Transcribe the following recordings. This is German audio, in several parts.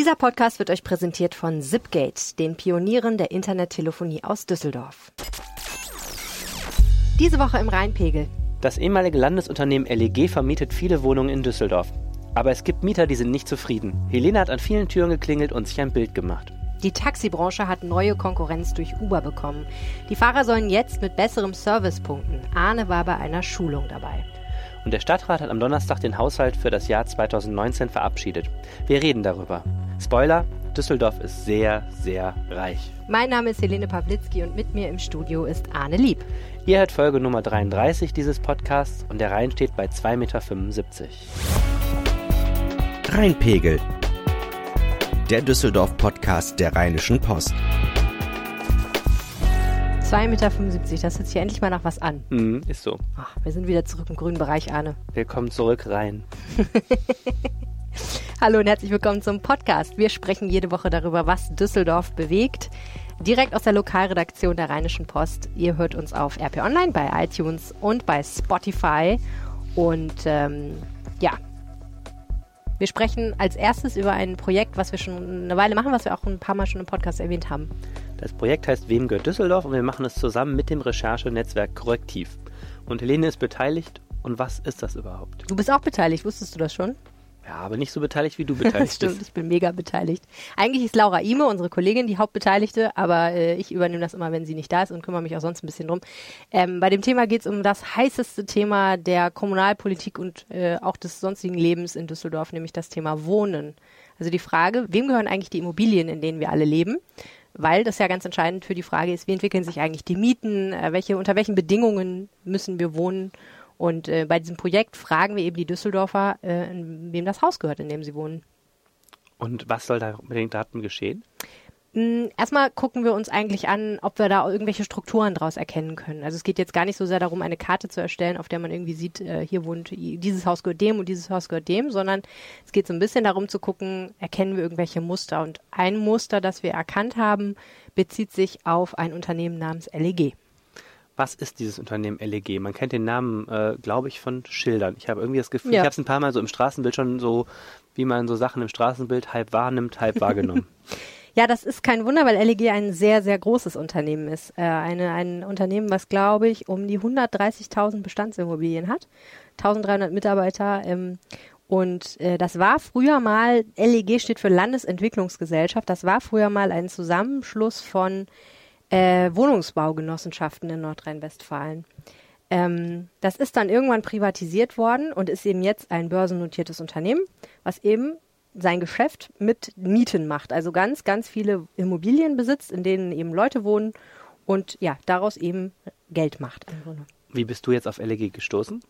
Dieser Podcast wird euch präsentiert von Zipgate, den Pionieren der Internettelefonie aus Düsseldorf. Diese Woche im Rheinpegel. Das ehemalige Landesunternehmen LEG vermietet viele Wohnungen in Düsseldorf. Aber es gibt Mieter, die sind nicht zufrieden. Helene hat an vielen Türen geklingelt und sich ein Bild gemacht. Die Taxibranche hat neue Konkurrenz durch Uber bekommen. Die Fahrer sollen jetzt mit besserem Service punkten. Arne war bei einer Schulung dabei. Und der Stadtrat hat am Donnerstag den Haushalt für das Jahr 2019 verabschiedet. Wir reden darüber. Spoiler, Düsseldorf ist sehr, sehr reich. Mein Name ist Helene Pawlitzki und mit mir im Studio ist Arne Lieb. Ihr hört Folge Nummer 33 dieses Podcasts und der Rhein steht bei 2,75 Meter. Rheinpegel. Der Düsseldorf-Podcast der Rheinischen Post. 2,75 Meter, das hört sich ja endlich mal nach was an. Mhm, ist so. Ach, wir sind wieder zurück im grünen Bereich, Arne. Willkommen zurück rein. Hallo und herzlich willkommen zum Podcast. Wir sprechen jede Woche darüber, was Düsseldorf bewegt. Direkt aus der Lokalredaktion der Rheinischen Post. Ihr hört uns auf RP Online, bei iTunes und bei Spotify. Und ähm, ja, wir sprechen als erstes über ein Projekt, was wir schon eine Weile machen, was wir auch ein paar Mal schon im Podcast erwähnt haben. Das Projekt heißt Wem gehört Düsseldorf und wir machen es zusammen mit dem Recherchenetzwerk Korrektiv. Und Helene ist beteiligt. Und was ist das überhaupt? Du bist auch beteiligt, wusstest du das schon? Ja, aber nicht so beteiligt, wie du beteiligt Stimmt, bist. ich bin mega beteiligt. Eigentlich ist Laura Ime, unsere Kollegin, die Hauptbeteiligte, aber äh, ich übernehme das immer, wenn sie nicht da ist und kümmere mich auch sonst ein bisschen drum. Ähm, bei dem Thema geht es um das heißeste Thema der Kommunalpolitik und äh, auch des sonstigen Lebens in Düsseldorf, nämlich das Thema Wohnen. Also die Frage, wem gehören eigentlich die Immobilien, in denen wir alle leben? Weil das ja ganz entscheidend für die Frage ist, wie entwickeln sich eigentlich die Mieten, äh, welche, unter welchen Bedingungen müssen wir wohnen und äh, bei diesem Projekt fragen wir eben die Düsseldorfer, äh, wem das Haus gehört, in dem sie wohnen. Und was soll da mit den Daten geschehen? Mm, Erstmal gucken wir uns eigentlich an, ob wir da irgendwelche Strukturen daraus erkennen können. Also es geht jetzt gar nicht so sehr darum, eine Karte zu erstellen, auf der man irgendwie sieht, äh, hier wohnt, dieses Haus gehört dem und dieses Haus gehört dem, sondern es geht so ein bisschen darum zu gucken, erkennen wir irgendwelche Muster. Und ein Muster, das wir erkannt haben, bezieht sich auf ein Unternehmen namens LEG. Was ist dieses Unternehmen LEG? Man kennt den Namen, äh, glaube ich, von Schildern. Ich habe irgendwie das Gefühl, Ja. ich habe es ein paar Mal so im Straßenbild schon so, wie man so Sachen im Straßenbild halb wahrnimmt, halb wahrgenommen. Ja, das ist kein Wunder, weil LEG ein sehr, sehr großes Unternehmen ist. Äh, eine, ein Unternehmen, was, glaube ich, um die 130.000 Bestandsimmobilien hat, 1300 Mitarbeiter. Ähm, und äh, das war früher mal, LEG steht für Landesentwicklungsgesellschaft, das war früher mal ein Zusammenschluss von äh, Wohnungsbaugenossenschaften in Nordrhein-Westfalen. Ähm, das ist dann irgendwann privatisiert worden und ist eben jetzt ein börsennotiertes Unternehmen, was eben sein Geschäft mit Mieten macht. Also ganz, ganz viele Immobilien besitzt, in denen eben Leute wohnen und ja, daraus eben Geld macht. Wie bist du jetzt auf LEG gestoßen?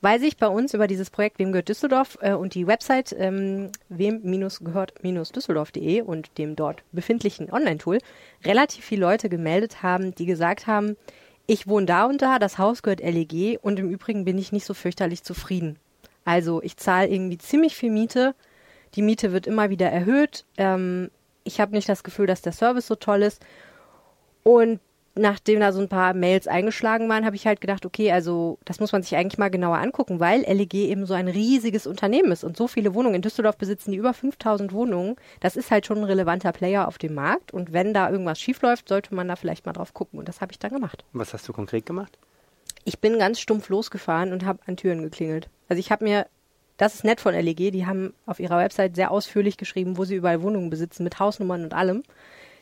Weil sich bei uns über dieses Projekt Wem gehört Düsseldorf äh, und die Website ähm, wem-gehört-düsseldorf.de und dem dort befindlichen Online-Tool relativ viele Leute gemeldet haben, die gesagt haben, ich wohne da und da, das Haus gehört LEG und im Übrigen bin ich nicht so fürchterlich zufrieden. Also ich zahle irgendwie ziemlich viel Miete, die Miete wird immer wieder erhöht, ähm, ich habe nicht das Gefühl, dass der Service so toll ist und nachdem da so ein paar Mails eingeschlagen waren, habe ich halt gedacht, okay, also das muss man sich eigentlich mal genauer angucken, weil LEG eben so ein riesiges Unternehmen ist und so viele Wohnungen. In Düsseldorf besitzen die über 5000 Wohnungen. Das ist halt schon ein relevanter Player auf dem Markt und wenn da irgendwas schiefläuft, sollte man da vielleicht mal drauf gucken und das habe ich dann gemacht. Was hast du konkret gemacht? Ich bin ganz stumpf losgefahren und habe an Türen geklingelt. Also ich habe mir, das ist nett von LEG, die haben auf ihrer Website sehr ausführlich geschrieben, wo sie überall Wohnungen besitzen mit Hausnummern und allem.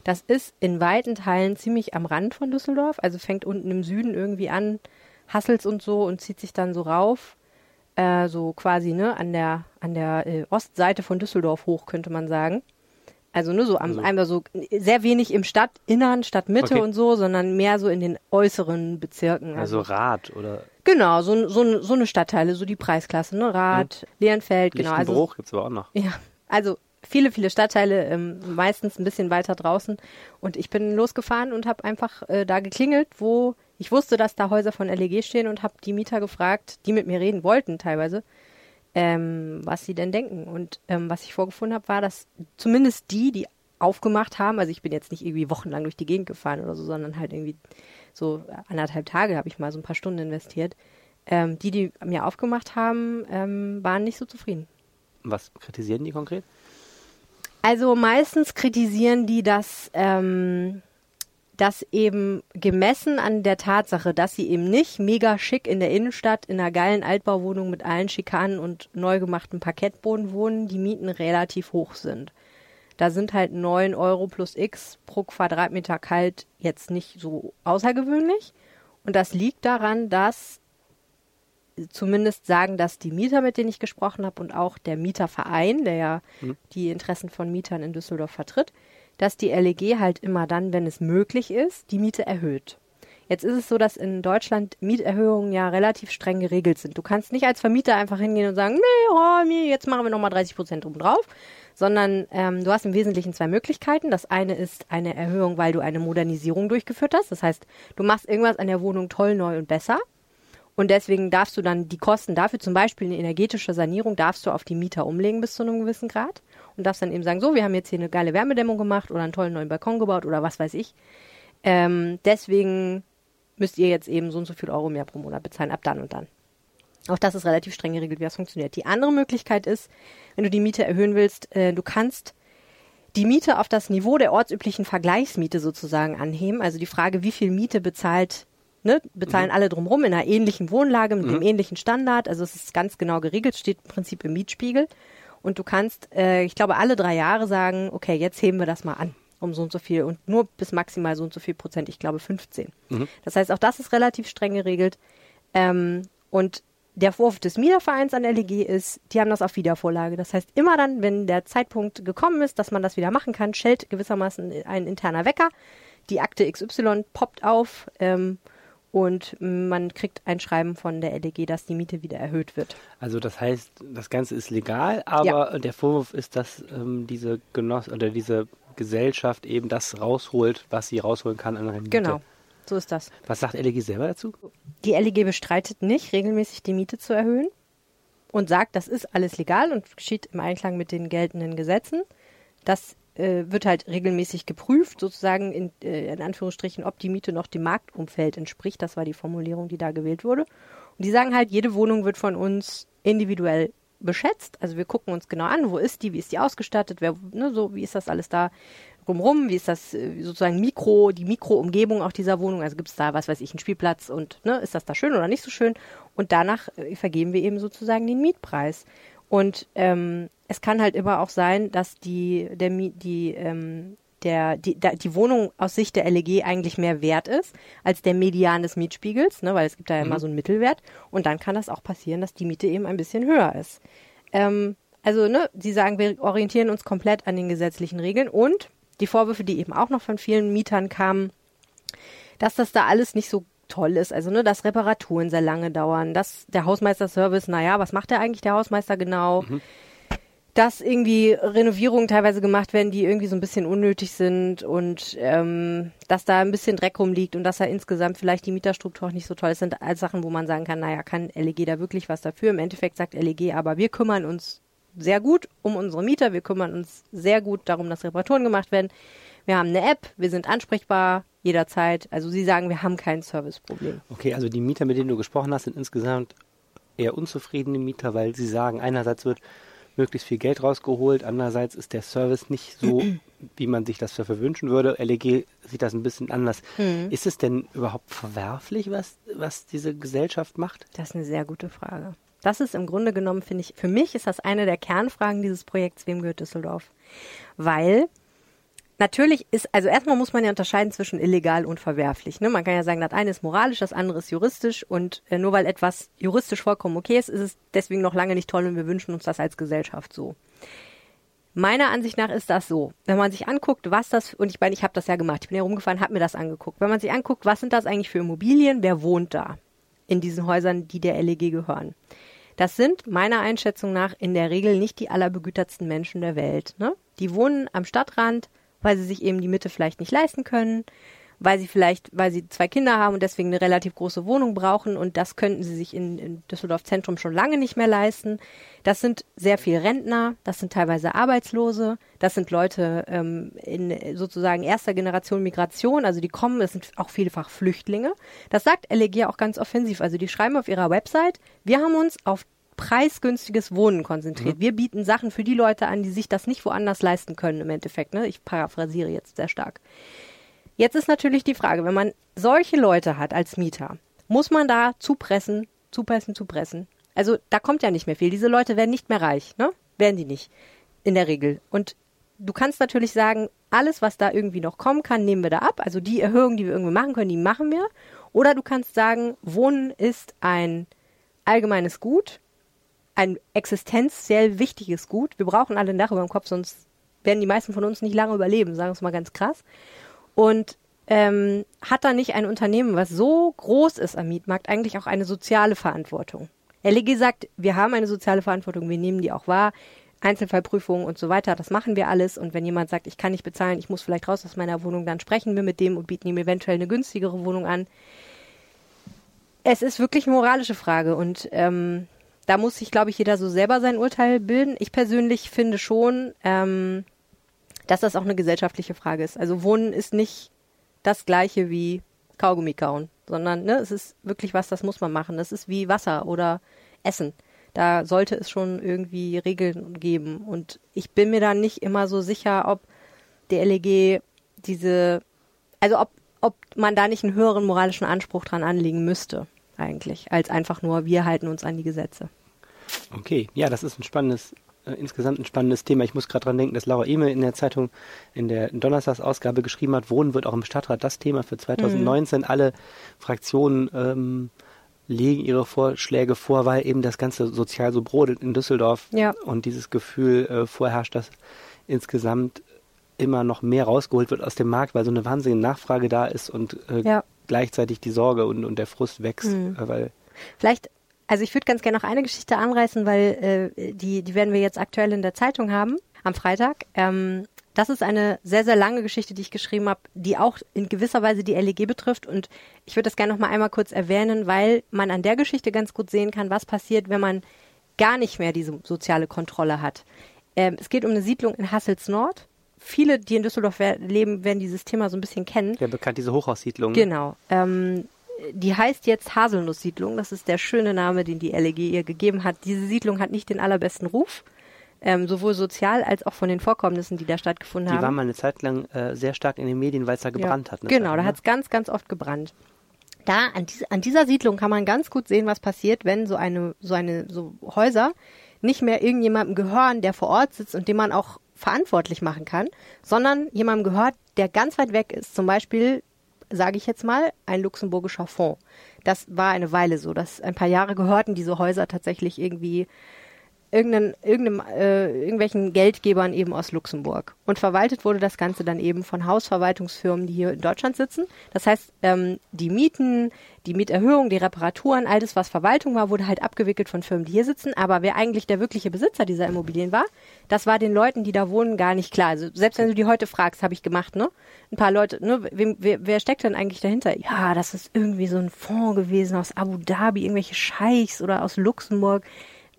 Das ist in weiten Teilen ziemlich am Rand von Düsseldorf, also fängt unten im Süden irgendwie an, Hassels und so und zieht sich dann so rauf, äh, so quasi ne an der an der äh, Ostseite von Düsseldorf hoch könnte man sagen. Also nur so am, Also- einmal so sehr wenig im Stadtinnern, Stadtmitte Okay. und so, sondern mehr so in den äußeren Bezirken. Also Rad oder Genau, so, so, so eine Stadtteile, so die Preisklasse, ne? Rad, Lehenfeld, genau. Also, gibt's aber auch noch. ja, also viele, viele Stadtteile, ähm, meistens ein bisschen weiter draußen. Und ich bin losgefahren und habe einfach äh, da geklingelt, wo ich wusste, dass da Häuser von LEG stehen und habe die Mieter gefragt, die mit mir reden wollten teilweise, ähm, was sie denn denken. Und ähm, was ich vorgefunden habe, war, dass zumindest die, die aufgemacht haben, also ich bin jetzt nicht irgendwie wochenlang durch die Gegend gefahren oder so, sondern halt irgendwie so anderthalb Tage habe ich mal so ein paar Stunden investiert. Ähm, die, die mir aufgemacht haben, ähm, waren nicht so zufrieden. Was kritisieren die konkret? Also meistens kritisieren die, dass, ähm, dass eben gemessen an der Tatsache, dass sie eben nicht mega schick in der Innenstadt in einer geilen Altbauwohnung mit allen Schikanen und neu gemachtem Parkettboden wohnen, die Mieten relativ hoch sind. Da sind halt 9 Euro plus X pro Quadratmeter kalt jetzt nicht so außergewöhnlich. Und das liegt daran, dass zumindest sagen das die Mieter, mit denen ich gesprochen habe, und auch der Mieterverein, der ja Mhm. die Interessen von Mietern in Düsseldorf vertritt, dass die LEG halt immer dann, wenn es möglich ist, die Miete erhöht. Jetzt ist es so, dass in Deutschland Mieterhöhungen ja relativ streng geregelt sind. Du kannst nicht als Vermieter einfach hingehen und sagen, nee, oh, jetzt machen wir nochmal 30 Prozent obendrauf, sondern ähm, du hast im Wesentlichen zwei Möglichkeiten. Das eine ist eine Erhöhung, weil du eine Modernisierung durchgeführt hast. Das heißt, du machst irgendwas an der Wohnung toll, neu und besser. Und deswegen darfst du dann die Kosten dafür, zum Beispiel eine energetische Sanierung, darfst du auf die Mieter umlegen bis zu einem gewissen Grad. Und darfst dann eben sagen, so, wir haben jetzt hier eine geile Wärmedämmung gemacht oder einen tollen neuen Balkon gebaut oder was weiß ich. Ähm, deswegen müsst ihr jetzt eben so und so viel Euro mehr pro Monat bezahlen, ab dann und dann. Auch das ist relativ streng geregelt, wie das funktioniert. Die andere Möglichkeit ist, wenn du die Miete erhöhen willst, äh, du kannst die Miete auf das Niveau der ortsüblichen Vergleichsmiete sozusagen anheben. Also die Frage, wie viel Miete bezahlt, ne, bezahlen alle drumherum in einer ähnlichen Wohnlage mit dem ähnlichen Standard. Also es ist ganz genau geregelt, steht im Prinzip im Mietspiegel. Und du kannst, äh, ich glaube, alle drei Jahre sagen, okay, jetzt heben wir das mal an um so und so viel und nur bis maximal so und so viel Prozent, ich glaube 15. Das heißt, auch das ist relativ streng geregelt. Ähm, und der Vorwurf des Mietervereins an LEG ist, die haben das auf Wiedervorlage. Das heißt, immer dann, wenn der Zeitpunkt gekommen ist, dass man das wieder machen kann, schellt gewissermaßen ein interner Wecker. Die Akte XY poppt auf ähm, und man kriegt ein Schreiben von der LEG, dass die Miete wieder erhöht wird. Also das heißt, das Ganze ist legal, aber der Vorwurf ist, dass ähm, diese Genoss oder diese Gesellschaft eben das rausholt, was sie rausholen kann an Rendite. Genau, so ist das. Was sagt LEG selber dazu? Die LEG bestreitet nicht, regelmäßig die Miete zu erhöhen und sagt, das ist alles legal und geschieht im Einklang mit den geltenden Gesetzen. Das äh, wird halt regelmäßig geprüft, sozusagen in, äh, in Anführungsstrichen, ob die Miete noch dem Marktumfeld entspricht. Das war die Formulierung, die da gewählt wurde. Und die sagen halt, jede Wohnung wird von uns individuell beschätzt. Also wir gucken uns genau an, wo ist die, wie ist die ausgestattet, wer, ne, so, wie ist das alles da drumrum, wie ist das äh, sozusagen Mikro, die Mikroumgebung auch dieser Wohnung, also gibt es da, was weiß ich, einen Spielplatz und ne, ist das da schön oder nicht so schön? Und danach äh, vergeben wir eben sozusagen den Mietpreis. Und ähm, es kann halt immer auch sein, dass die, der, die, ähm, der, die, da, die Wohnung aus Sicht der LEG eigentlich mehr wert ist als der Median des Mietspiegels, ne, weil es gibt da ja immer so einen Mittelwert. Und dann kann das auch passieren, dass die Miete eben ein bisschen höher ist. Ähm, also, ne, sie sagen, wir orientieren uns komplett an den gesetzlichen Regeln und die Vorwürfe, die eben auch noch von vielen Mietern kamen, dass das da alles nicht so toll ist. Also, ne, dass Reparaturen sehr lange dauern, dass der Hausmeisterservice, naja, was macht der eigentlich, der Hausmeister genau? Dass irgendwie Renovierungen teilweise gemacht werden, die irgendwie so ein bisschen unnötig sind und ähm, dass da ein bisschen Dreck rumliegt und dass da insgesamt vielleicht die Mieterstruktur auch nicht so toll ist, sind alles Sachen, wo man sagen kann, naja, kann LEG da wirklich was dafür? Im Endeffekt sagt LEG, aber wir kümmern uns sehr gut um unsere Mieter, wir kümmern uns sehr gut darum, dass Reparaturen gemacht werden. Wir haben eine App, wir sind ansprechbar jederzeit. Also sie sagen, wir haben kein Serviceproblem. Okay, also die Mieter, mit denen du gesprochen hast, sind insgesamt eher unzufriedene Mieter, weil sie sagen, einerseits wird möglichst viel Geld rausgeholt, andererseits ist der Service nicht so, wie man sich das dafür wünschen würde. LEG sieht das ein bisschen anders. Ist es denn überhaupt verwerflich, was, was diese Gesellschaft macht? Das ist eine sehr gute Frage. Das ist im Grunde genommen, finde ich, für mich ist das eine der Kernfragen dieses Projekts, wem gehört Düsseldorf? Weil natürlich ist, also erstmal muss man ja unterscheiden zwischen illegal und verwerflich. Ne? Man kann ja sagen, das eine ist moralisch, das andere ist juristisch und äh, nur weil etwas juristisch vollkommen okay ist, ist es deswegen noch lange nicht toll und wir wünschen uns das als Gesellschaft so. Meiner Ansicht nach ist das so. Wenn man sich anguckt, was das, und ich meine, ich habe das ja gemacht, ich bin ja rumgefahren, habe mir das angeguckt. Wenn man sich anguckt, was sind das eigentlich für Immobilien, wer wohnt da in diesen Häusern, die der LEG gehören? Das sind meiner Einschätzung nach in der Regel nicht die allerbegütertsten Menschen der Welt. Ne? Die wohnen am Stadtrand, weil sie sich eben die Miete vielleicht nicht leisten können, weil sie vielleicht, weil sie zwei Kinder haben und deswegen eine relativ große Wohnung brauchen und das könnten sie sich in, in Düsseldorf Zentrum schon lange nicht mehr leisten. Das sind sehr viel Rentner, das sind teilweise Arbeitslose, das sind Leute ähm, in sozusagen erster Generation Migration, also die kommen, das sind auch vielfach Flüchtlinge. Das sagt LEG auch ganz offensiv, also die schreiben auf ihrer Website, wir haben uns auf preisgünstiges Wohnen konzentriert. Mhm. Wir bieten Sachen für die Leute an, die sich das nicht woanders leisten können im Endeffekt. Ne? Ich paraphrasiere jetzt sehr stark. Jetzt ist natürlich die Frage, wenn man solche Leute hat als Mieter, muss man da zupressen, zupressen, zupressen? Also da kommt ja nicht mehr viel. Diese Leute werden nicht mehr reich, ne? Werden die nicht. In der Regel. Und du kannst natürlich sagen, alles, was da irgendwie noch kommen kann, nehmen wir da ab. Also die Erhöhung, die wir irgendwie machen können, die machen wir. Oder du kannst sagen, Wohnen ist ein allgemeines Gut, ein existenziell wichtiges Gut. Wir brauchen alle ein Dach über dem Kopf, sonst werden die meisten von uns nicht lange überleben, sagen wir es mal ganz krass. Und ähm, hat da nicht ein Unternehmen, was so groß ist am Mietmarkt, eigentlich auch eine soziale Verantwortung? LEG sagt, wir haben eine soziale Verantwortung, wir nehmen die auch wahr. Einzelfallprüfungen und so weiter, das machen wir alles. Und wenn jemand sagt, ich kann nicht bezahlen, ich muss vielleicht raus aus meiner Wohnung, dann sprechen wir mit dem und bieten ihm eventuell eine günstigere Wohnung an. Es ist wirklich eine moralische Frage und ähm, da muss sich, glaube ich, jeder so selber sein Urteil bilden. Ich persönlich finde schon, ähm, dass das auch eine gesellschaftliche Frage ist. Also Wohnen ist nicht das gleiche wie Kaugummi kauen, sondern ne, es ist wirklich was, das muss man machen. Das ist wie Wasser oder Essen da sollte es schon irgendwie Regeln geben. Und ich bin mir da nicht immer so sicher, ob der LEG diese, also ob, ob man da nicht einen höheren moralischen Anspruch dran anlegen müsste, eigentlich, als einfach nur, wir halten uns an die Gesetze. Okay, ja, das ist ein spannendes, äh, insgesamt ein spannendes Thema. Ich muss gerade dran denken, dass Laura Emel in der Zeitung in der Donnerstagsausgabe geschrieben hat, Wohnen wird auch im Stadtrat das Thema für 2019. Mhm. Alle Fraktionen ähm, legen ihre Vorschläge vor, weil eben das Ganze sozial so brodelt in Düsseldorf ja. und dieses Gefühl äh, vorherrscht, dass insgesamt immer noch mehr rausgeholt wird aus dem Markt, weil so eine wahnsinnige Nachfrage da ist und äh, ja. gleichzeitig die Sorge und, und der Frust wächst. Mhm. Äh, weil Vielleicht, also ich würde ganz gerne noch eine Geschichte anreißen, weil äh, die, die werden wir jetzt aktuell in der Zeitung haben am Freitag. Ähm, das ist eine sehr, sehr lange Geschichte, die ich geschrieben habe, die auch in gewisser Weise die LEG betrifft. Und ich würde das gerne noch mal einmal kurz erwähnen, weil man an der Geschichte ganz gut sehen kann, was passiert, wenn man gar nicht mehr diese soziale Kontrolle hat. Ähm, es geht um eine Siedlung in Hassels Nord. Viele, die in Düsseldorf leben, werden dieses Thema so ein bisschen kennen. Ja, bekannt, diese Hochhaussiedlung. Genau. Ähm, die heißt jetzt Haselnusssiedlung. Das ist der schöne Name, den die LEG ihr gegeben hat. Diese Siedlung hat nicht den allerbesten Ruf ähm, sowohl sozial als auch von den Vorkommnissen, die da stattgefunden die haben. Die waren mal eine Zeit lang äh, sehr stark in den Medien, weil es da gebrannt ja. hat. Genau, Zeit, da ne? hat es ganz, ganz oft gebrannt. Da, an, diese, an dieser Siedlung kann man ganz gut sehen, was passiert, wenn so eine, so eine, so Häuser nicht mehr irgendjemandem gehören, der vor Ort sitzt und den man auch verantwortlich machen kann, sondern jemandem gehört, der ganz weit weg ist. Zum Beispiel, sage ich jetzt mal, ein luxemburgischer Fonds. Das war eine Weile so, dass ein paar Jahre gehörten diese Häuser tatsächlich irgendwie irgendeinen, irgendeinem, äh, irgendwelchen Geldgebern eben aus Luxemburg. Und verwaltet wurde das Ganze dann eben von Hausverwaltungsfirmen, die hier in Deutschland sitzen. Das heißt, ähm, die Mieten, die Mieterhöhung, die Reparaturen, all das, was Verwaltung war, wurde halt abgewickelt von Firmen, die hier sitzen. Aber wer eigentlich der wirkliche Besitzer dieser Immobilien war, das war den Leuten, die da wohnen, gar nicht klar. Also selbst wenn du die heute fragst, habe ich gemacht, ne? Ein paar Leute, ne? Wem, wer, wer steckt denn eigentlich dahinter? Ja, das ist irgendwie so ein Fonds gewesen aus Abu Dhabi, irgendwelche Scheichs oder aus Luxemburg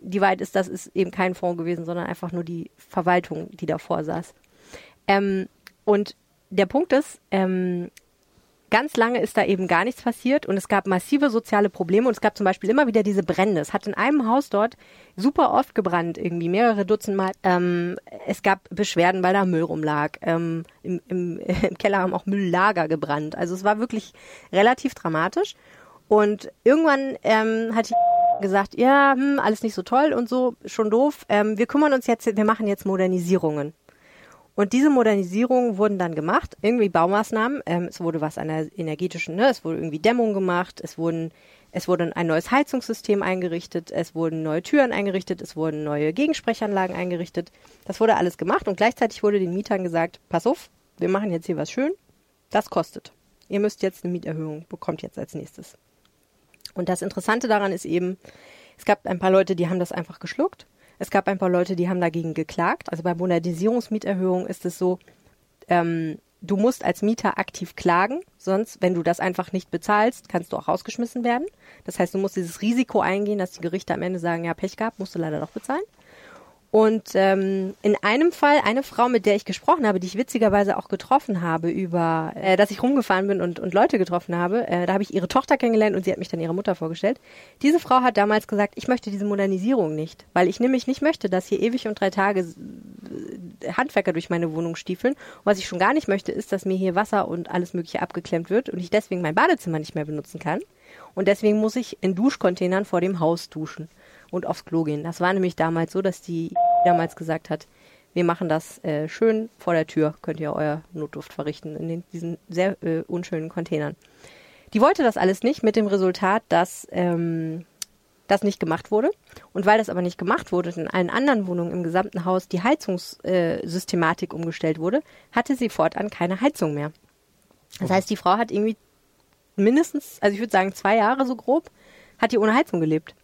die Wahrheit ist, das ist eben kein Fonds gewesen, sondern einfach nur die Verwaltung, die davor saß. Ähm, und der Punkt ist, ähm, ganz lange ist da eben gar nichts passiert und es gab massive soziale Probleme und es gab zum Beispiel immer wieder diese Brände. Es hat in einem Haus dort super oft gebrannt, irgendwie mehrere Dutzend Mal. Ähm, es gab Beschwerden, weil da Müll rumlag. Ähm, im, im, Im Keller haben auch Mülllager gebrannt. Also es war wirklich relativ dramatisch. Und irgendwann ähm, hat die gesagt, ja, hm, alles nicht so toll und so, schon doof. Ähm, wir kümmern uns jetzt, wir machen jetzt Modernisierungen. Und diese Modernisierungen wurden dann gemacht, irgendwie Baumaßnahmen. Ähm, es wurde was an der energetischen, ne? es wurde irgendwie Dämmung gemacht, es wurden, es wurde ein neues Heizungssystem eingerichtet, es wurden neue Türen eingerichtet, es wurden neue Gegensprechanlagen eingerichtet. Das wurde alles gemacht und gleichzeitig wurde den Mietern gesagt, pass auf, wir machen jetzt hier was schön, das kostet. Ihr müsst jetzt eine Mieterhöhung, bekommt jetzt als nächstes. Und das Interessante daran ist eben, es gab ein paar Leute, die haben das einfach geschluckt. Es gab ein paar Leute, die haben dagegen geklagt. Also bei Modernisierungsmieterhöhung ist es so, ähm, du musst als Mieter aktiv klagen, sonst, wenn du das einfach nicht bezahlst, kannst du auch rausgeschmissen werden. Das heißt, du musst dieses Risiko eingehen, dass die Gerichte am Ende sagen, ja, Pech gehabt, musst du leider doch bezahlen. Und ähm, in einem Fall, eine Frau, mit der ich gesprochen habe, die ich witzigerweise auch getroffen habe, über, äh, dass ich rumgefahren bin und, und Leute getroffen habe, äh, da habe ich ihre Tochter kennengelernt und sie hat mich dann ihrer Mutter vorgestellt. Diese Frau hat damals gesagt, ich möchte diese Modernisierung nicht, weil ich nämlich nicht möchte, dass hier ewig und drei Tage äh, Handwerker durch meine Wohnung stiefeln. Und was ich schon gar nicht möchte, ist, dass mir hier Wasser und alles Mögliche abgeklemmt wird und ich deswegen mein Badezimmer nicht mehr benutzen kann. Und deswegen muss ich in Duschcontainern vor dem Haus duschen und aufs Klo gehen. Das war nämlich damals so, dass die damals gesagt hat, wir machen das äh, schön vor der Tür, könnt ihr euer Notduft verrichten in den, diesen sehr äh, unschönen Containern. Die wollte das alles nicht mit dem Resultat, dass ähm, das nicht gemacht wurde. Und weil das aber nicht gemacht wurde und in allen anderen Wohnungen im gesamten Haus die Heizungssystematik äh, umgestellt wurde, hatte sie fortan keine Heizung mehr. Das heißt, die Frau hat irgendwie mindestens, also ich würde sagen zwei Jahre so grob, hat die ohne Heizung gelebt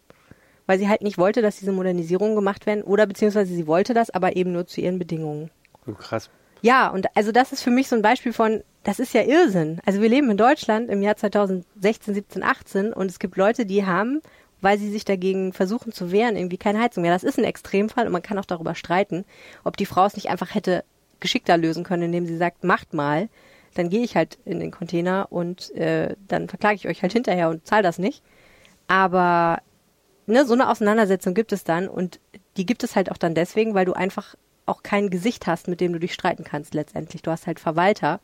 weil sie halt nicht wollte, dass diese Modernisierungen gemacht werden oder beziehungsweise sie wollte das, aber eben nur zu ihren Bedingungen. Oh, krass. Ja, und also das ist für mich so ein Beispiel von, das ist ja Irrsinn. Also wir leben in Deutschland im Jahr 2016, 17, 18 und es gibt Leute, die haben, weil sie sich dagegen versuchen zu wehren, irgendwie keine Heizung mehr. Das ist ein Extremfall und man kann auch darüber streiten, ob die Frau es nicht einfach hätte geschickter lösen können, indem sie sagt, macht mal, dann gehe ich halt in den Container und äh, dann verklage ich euch halt hinterher und zahle das nicht. Aber ne, so eine Auseinandersetzung gibt es dann und die gibt es halt auch dann deswegen, weil du einfach auch kein Gesicht hast, mit dem du dich streiten kannst letztendlich. Du hast halt Verwalter,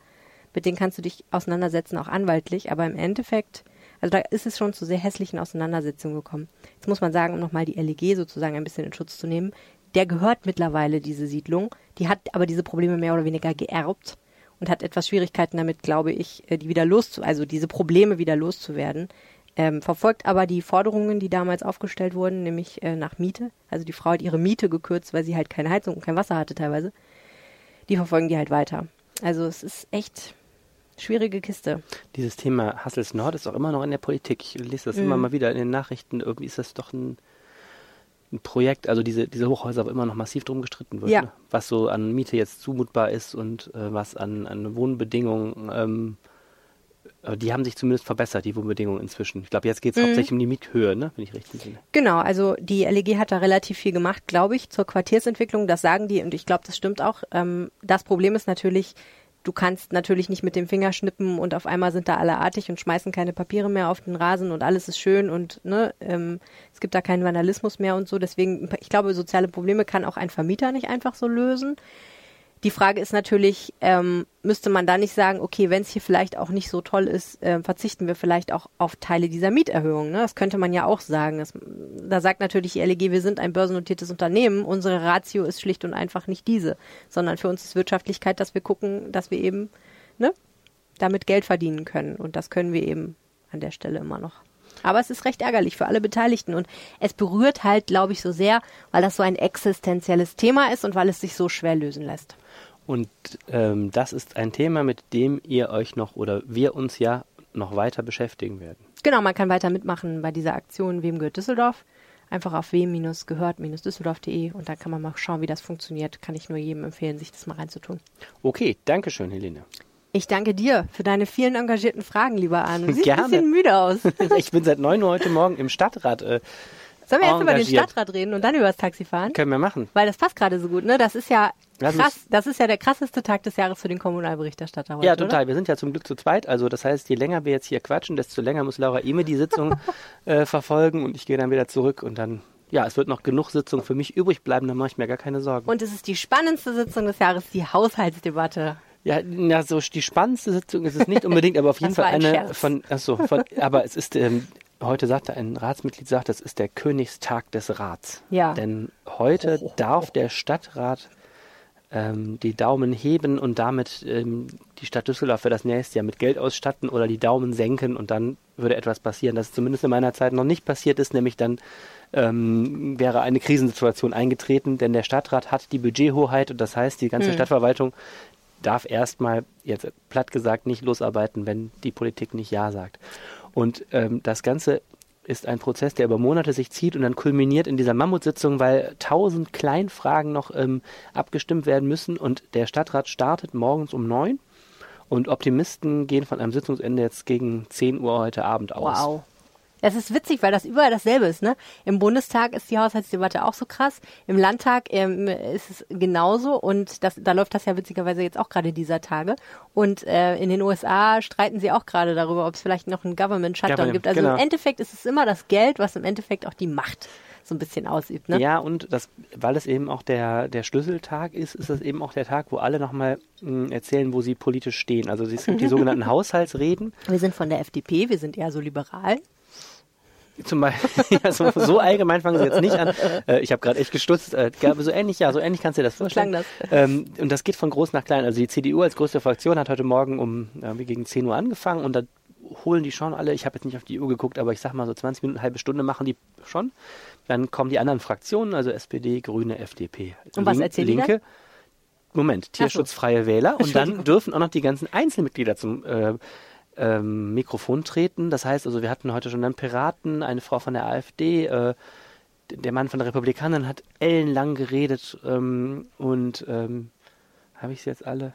mit denen kannst du dich auseinandersetzen, auch anwaltlich, aber im Endeffekt, also da ist es schon zu sehr hässlichen Auseinandersetzungen gekommen. Jetzt muss man sagen, um nochmal die LEG sozusagen ein bisschen in Schutz zu nehmen, der gehört mittlerweile diese Siedlung, die hat aber diese Probleme mehr oder weniger geerbt und hat etwas Schwierigkeiten damit, glaube ich, äh, die wieder loszu, also diese Probleme wieder loszuwerden ähm, verfolgt aber die Forderungen, die damals aufgestellt wurden, nämlich äh, nach Miete. Also die Frau hat ihre Miete gekürzt, weil sie halt keine Heizung und kein Wasser hatte teilweise. Die verfolgen die halt weiter. Also es ist echt schwierige Kiste. Dieses Thema Hassels Nord ist auch immer noch in der Politik. Ich lese das mhm. immer mal wieder in den Nachrichten. Irgendwie ist das doch ein, ein Projekt, also diese, diese Hochhäuser, wo immer noch massiv drum gestritten wird, ja. ne? was so an Miete jetzt zumutbar ist und äh, was an, an Wohnbedingungen ähm, die haben sich zumindest verbessert, die Wohnbedingungen inzwischen. Ich glaube, jetzt geht es mhm. hauptsächlich um die Miethöhe, ne? wenn ich richtig sehe. Genau, also die LEG hat da relativ viel gemacht, glaube ich, zur Quartiersentwicklung. Das sagen die und ich glaube, das stimmt auch. Ähm, das Problem ist natürlich, du kannst natürlich nicht mit dem Finger schnippen und auf einmal sind da alle artig und schmeißen keine Papiere mehr auf den Rasen und alles ist schön und ne, ähm, es gibt da keinen Vandalismus mehr und so. Deswegen, ich glaube, soziale Probleme kann auch ein Vermieter nicht einfach so lösen. Die Frage ist natürlich, ähm, müsste man da nicht sagen, okay, wenn es hier vielleicht auch nicht so toll ist, äh, verzichten wir vielleicht auch auf Teile dieser Mieterhöhung. Ne? Das könnte man ja auch sagen. Das, da sagt natürlich die LEG, wir sind ein börsennotiertes Unternehmen. Unsere Ratio ist schlicht und einfach nicht diese, sondern für uns ist Wirtschaftlichkeit, dass wir gucken, dass wir eben ne, damit Geld verdienen können. Und das können wir eben an der Stelle immer noch. Aber es ist recht ärgerlich für alle Beteiligten und es berührt halt, glaube ich, so sehr, weil das so ein existenzielles Thema ist und weil es sich so schwer lösen lässt. Und ähm, das ist ein Thema, mit dem ihr euch noch oder wir uns ja noch weiter beschäftigen werden. Genau, man kann weiter mitmachen bei dieser Aktion Wem gehört Düsseldorf. Einfach auf wem-gehört-düsseldorf.de und dann kann man mal schauen, wie das funktioniert. Kann ich nur jedem empfehlen, sich das mal reinzutun. Okay, danke schön, Helene. Ich danke dir für deine vielen engagierten Fragen, lieber Arne. Du siehst Gerne. ein bisschen müde aus. ich bin seit 9 Uhr heute Morgen im Stadtrat. Äh, Sollen wir jetzt über den Stadtrat reden und dann über das Taxi fahren? Können wir machen. Weil das passt gerade so gut, ne? Das ist ja krass. Das ist ja der krasseste Tag des Jahres für den Kommunalberichterstatter heute, Ja, total. Oder? Wir sind ja zum Glück zu zweit. Also das heißt, je länger wir jetzt hier quatschen, desto länger muss Laura Ime die Sitzung äh, verfolgen und ich gehe dann wieder zurück und dann ja, es wird noch genug Sitzung für mich übrig bleiben, da mache ich mir gar keine Sorgen. Und es ist die spannendste Sitzung des Jahres, die Haushaltsdebatte. Ja, ja, so die spannendste Sitzung ist es nicht unbedingt, aber auf jeden Fall ein eine Scherz. von, achso, von, aber es ist ähm, heute sagte ein Ratsmitglied, sagt, das ist der Königstag des Rats. Ja. Denn heute oh, oh, darf der Stadtrat ähm, die Daumen heben und damit ähm, die Stadt Düsseldorf für das nächste Jahr mit Geld ausstatten oder die Daumen senken und dann würde etwas passieren, das zumindest in meiner Zeit noch nicht passiert ist, nämlich dann ähm, wäre eine Krisensituation eingetreten, denn der Stadtrat hat die Budgethoheit und das heißt, die ganze hm. Stadtverwaltung darf erstmal, jetzt platt gesagt, nicht losarbeiten, wenn die Politik nicht Ja sagt. Und ähm, das Ganze ist ein Prozess, der über Monate sich zieht und dann kulminiert in dieser Mammutsitzung, weil tausend Kleinfragen noch ähm, abgestimmt werden müssen und der Stadtrat startet morgens um neun und Optimisten gehen von einem Sitzungsende jetzt gegen 10 Uhr heute Abend aus. Wow. Das ist witzig, weil das überall dasselbe ist. Ne? Im Bundestag ist die Haushaltsdebatte auch so krass. Im Landtag ähm, ist es genauso. Und das, da läuft das ja witzigerweise jetzt auch gerade dieser Tage. Und äh, in den USA streiten sie auch gerade darüber, ob es vielleicht noch einen Government Shutdown Government, gibt. Also genau. im Endeffekt ist es immer das Geld, was im Endeffekt auch die Macht so ein bisschen ausübt. Ne? Ja, und das, weil es eben auch der, der Schlüsseltag ist, ist es eben auch der Tag, wo alle nochmal mh, erzählen, wo sie politisch stehen. Also es gibt die sogenannten Haushaltsreden. Wir sind von der FDP, wir sind eher so liberal. Zum Beispiel, ja, so, so allgemein fangen sie jetzt nicht an. Äh, ich habe gerade echt gestutzt. Äh, so ähnlich, ja, so ähnlich kannst du dir das vorstellen. klang Ähm, und das geht von groß nach klein. Also die CDU als größte Fraktion hat heute Morgen um irgendwie gegen 10 Uhr angefangen und da holen die schon alle, ich habe jetzt nicht auf die Uhr geguckt, aber ich sag mal so 20 Minuten, eine halbe Stunde machen die schon. Dann kommen die anderen Fraktionen, also SPD, Grüne, FDP. Und was erzählen die Linke. Moment, tierschutzfreie Wähler. Und dann dürfen auch noch die ganzen Einzelmitglieder zum äh, ähm, Mikrofon treten. Das heißt also, wir hatten heute schon einen Piraten, eine Frau von der AfD, äh, der Mann von der Republikanerin hat ellenlang geredet ähm, und ähm, habe ich sie jetzt alle?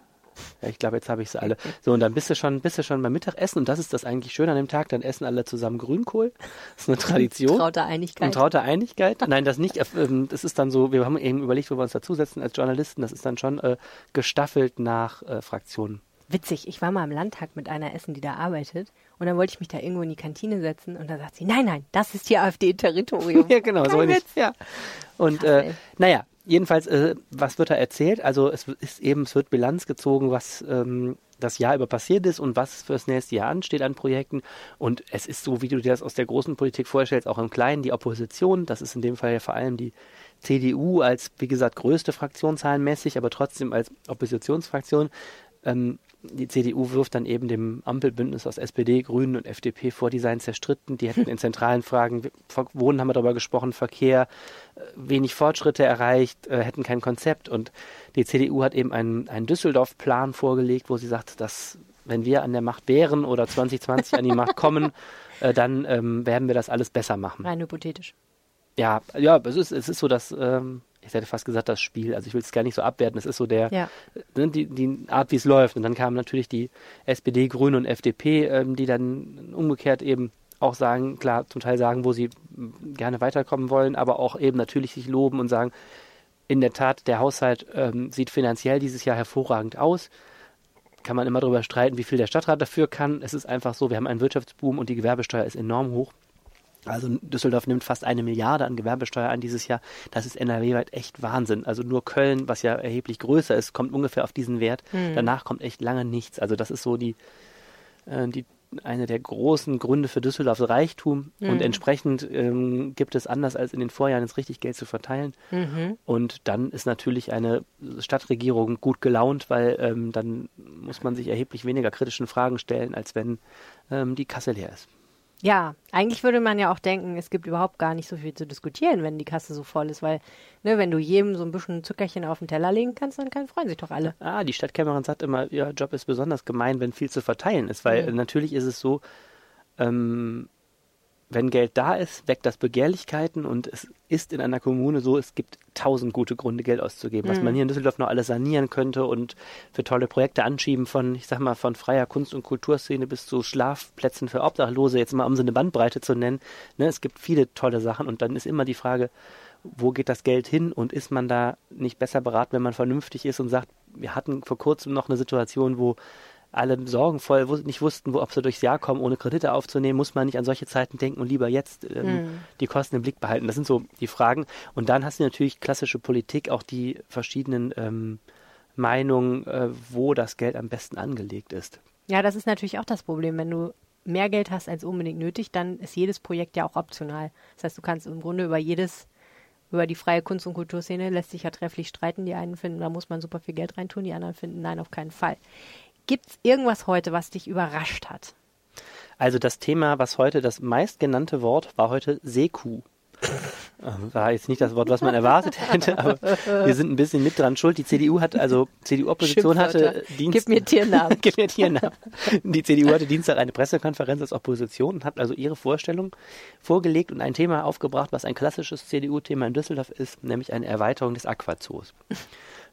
Ja, ich glaube, jetzt habe ich sie alle. So, und dann bist du schon, bist du schon beim Mittagessen und das ist das eigentlich schön an dem Tag, dann essen alle zusammen Grünkohl. Das ist eine Tradition. Traute Einigkeit. Und traute Einigkeit? Nein, das nicht. Ähm, Das ist dann so, wir haben eben überlegt, wo wir uns dazusetzen als Journalisten. Das ist dann schon äh, gestaffelt nach äh, Fraktionen. Witzig, ich war mal im Landtag mit einer Essen, die da arbeitet. Und dann wollte ich mich da irgendwo in die Kantine setzen. Und da sagt sie, nein, nein, das ist hier AfD-Territorium. Ja, genau, so Kein nicht. Witz. Ja. Und Krass, äh, naja, jedenfalls, äh, was wird da erzählt? Also es ist eben, es wird Bilanz gezogen, was ähm, das Jahr über passiert ist und was für das nächste Jahr ansteht an Projekten. Und es ist so, wie du dir das aus der großen Politik vorstellst, auch im Kleinen die Opposition. Das ist in dem Fall ja vor allem die CDU als, wie gesagt, größte Fraktion zahlenmäßig, aber trotzdem als Oppositionsfraktion. Ähm, die CDU wirft dann eben dem Ampelbündnis aus SPD, Grünen und FDP vor, die seien zerstritten. Die hätten in zentralen Fragen, Wohnen haben wir darüber gesprochen, Verkehr, äh, wenig Fortschritte erreicht, äh, hätten kein Konzept. Und die CDU hat eben einen, einen Düsseldorf-Plan vorgelegt, wo sie sagt, dass wenn wir an der Macht wären oder 2020 an die Macht kommen, äh, dann ähm, werden wir das alles besser machen. Rein hypothetisch. Ja, ja, es ist, es ist so das, ähm, ich hätte fast gesagt, das Spiel. Also ich will es gar nicht so abwerten. Es ist so der, Ja. ne, die, die Art, wie es läuft. Und dann kamen natürlich die SPD, Grüne und FDP, ähm, die dann umgekehrt eben auch sagen, klar, zum Teil sagen, wo sie gerne weiterkommen wollen, aber auch eben natürlich sich loben und sagen, in der Tat, der Haushalt ähm, sieht finanziell dieses Jahr hervorragend aus. Kann man immer darüber streiten, wie viel der Stadtrat dafür kann. Es ist einfach so, wir haben einen Wirtschaftsboom und die Gewerbesteuer ist enorm hoch. Also Düsseldorf nimmt fast eine Milliarde an Gewerbesteuer an dieses Jahr. Das ist NRW-weit echt Wahnsinn. Also nur Köln, was ja erheblich größer ist, kommt ungefähr auf diesen Wert. Danach kommt echt lange nichts. Also das ist so die, äh, die eine der großen Gründe für Düsseldorfs Reichtum. Und entsprechend ähm, gibt es anders als in den Vorjahren jetzt richtig Geld zu verteilen. Und dann ist natürlich eine Stadtregierung gut gelaunt, weil ähm, dann muss man sich erheblich weniger kritischen Fragen stellen, als wenn ähm, die Kasse leer ist. Ja, eigentlich würde man ja auch denken, es gibt überhaupt gar nicht so viel zu diskutieren, wenn die Kasse so voll ist, weil, ne, wenn du jedem so ein bisschen Zuckerchen auf den Teller legen kannst, dann kann, freuen sich doch alle. Ah, die Stadt Kämmerern sagt immer, ihr Job ist besonders gemein, wenn viel zu verteilen ist, weil äh, natürlich ist es so, ähm, wenn Geld da ist, weckt das Begehrlichkeiten und es ist in einer Kommune so, es gibt tausend gute Gründe, Geld auszugeben, was man hier in Düsseldorf noch alles sanieren könnte und für tolle Projekte anschieben von, ich sag mal, von freier Kunst- und Kulturszene bis zu Schlafplätzen für Obdachlose, jetzt mal um so eine Bandbreite zu nennen. Ne, es gibt viele tolle Sachen und dann ist immer die Frage, wo geht das Geld hin und ist man da nicht besser beraten, wenn man vernünftig ist und sagt, wir hatten vor kurzem noch eine Situation, wo alle sorgenvoll nicht wussten, wo, ob sie durchs Jahr kommen, ohne Kredite aufzunehmen, muss man nicht an solche Zeiten denken und lieber jetzt ähm, die Kosten im Blick behalten. Das sind so die Fragen. Und dann hast du natürlich klassische Politik, auch die verschiedenen ähm, Meinungen, äh, wo das Geld am besten angelegt ist. Ja, das ist natürlich auch das Problem. Wenn du mehr Geld hast als unbedingt nötig, dann ist jedes Projekt ja auch optional. Das heißt, du kannst im Grunde über jedes, über die freie Kunst- und Kulturszene lässt sich ja trefflich streiten. Die einen finden, da muss man super viel Geld reintun, die anderen finden, nein, auf keinen Fall. Gibt es irgendwas heute, was dich überrascht hat? Also das Thema, was heute das meistgenannte Wort war heute Seekuh. Ähm, War jetzt nicht das Wort, was man erwartet hätte, aber wir sind ein bisschen mit dran schuld. Die CDU hat, also CDU-Opposition hatte Schimpfwörter. Dienst. Gib mir Tiernamen. Gib mir Tiernamen. Die CDU hatte Dienstag eine Pressekonferenz als Opposition und hat also ihre Vorstellung vorgelegt und ein Thema aufgebracht, was ein klassisches CDU-Thema in Düsseldorf ist, nämlich eine Erweiterung des Aquazoos.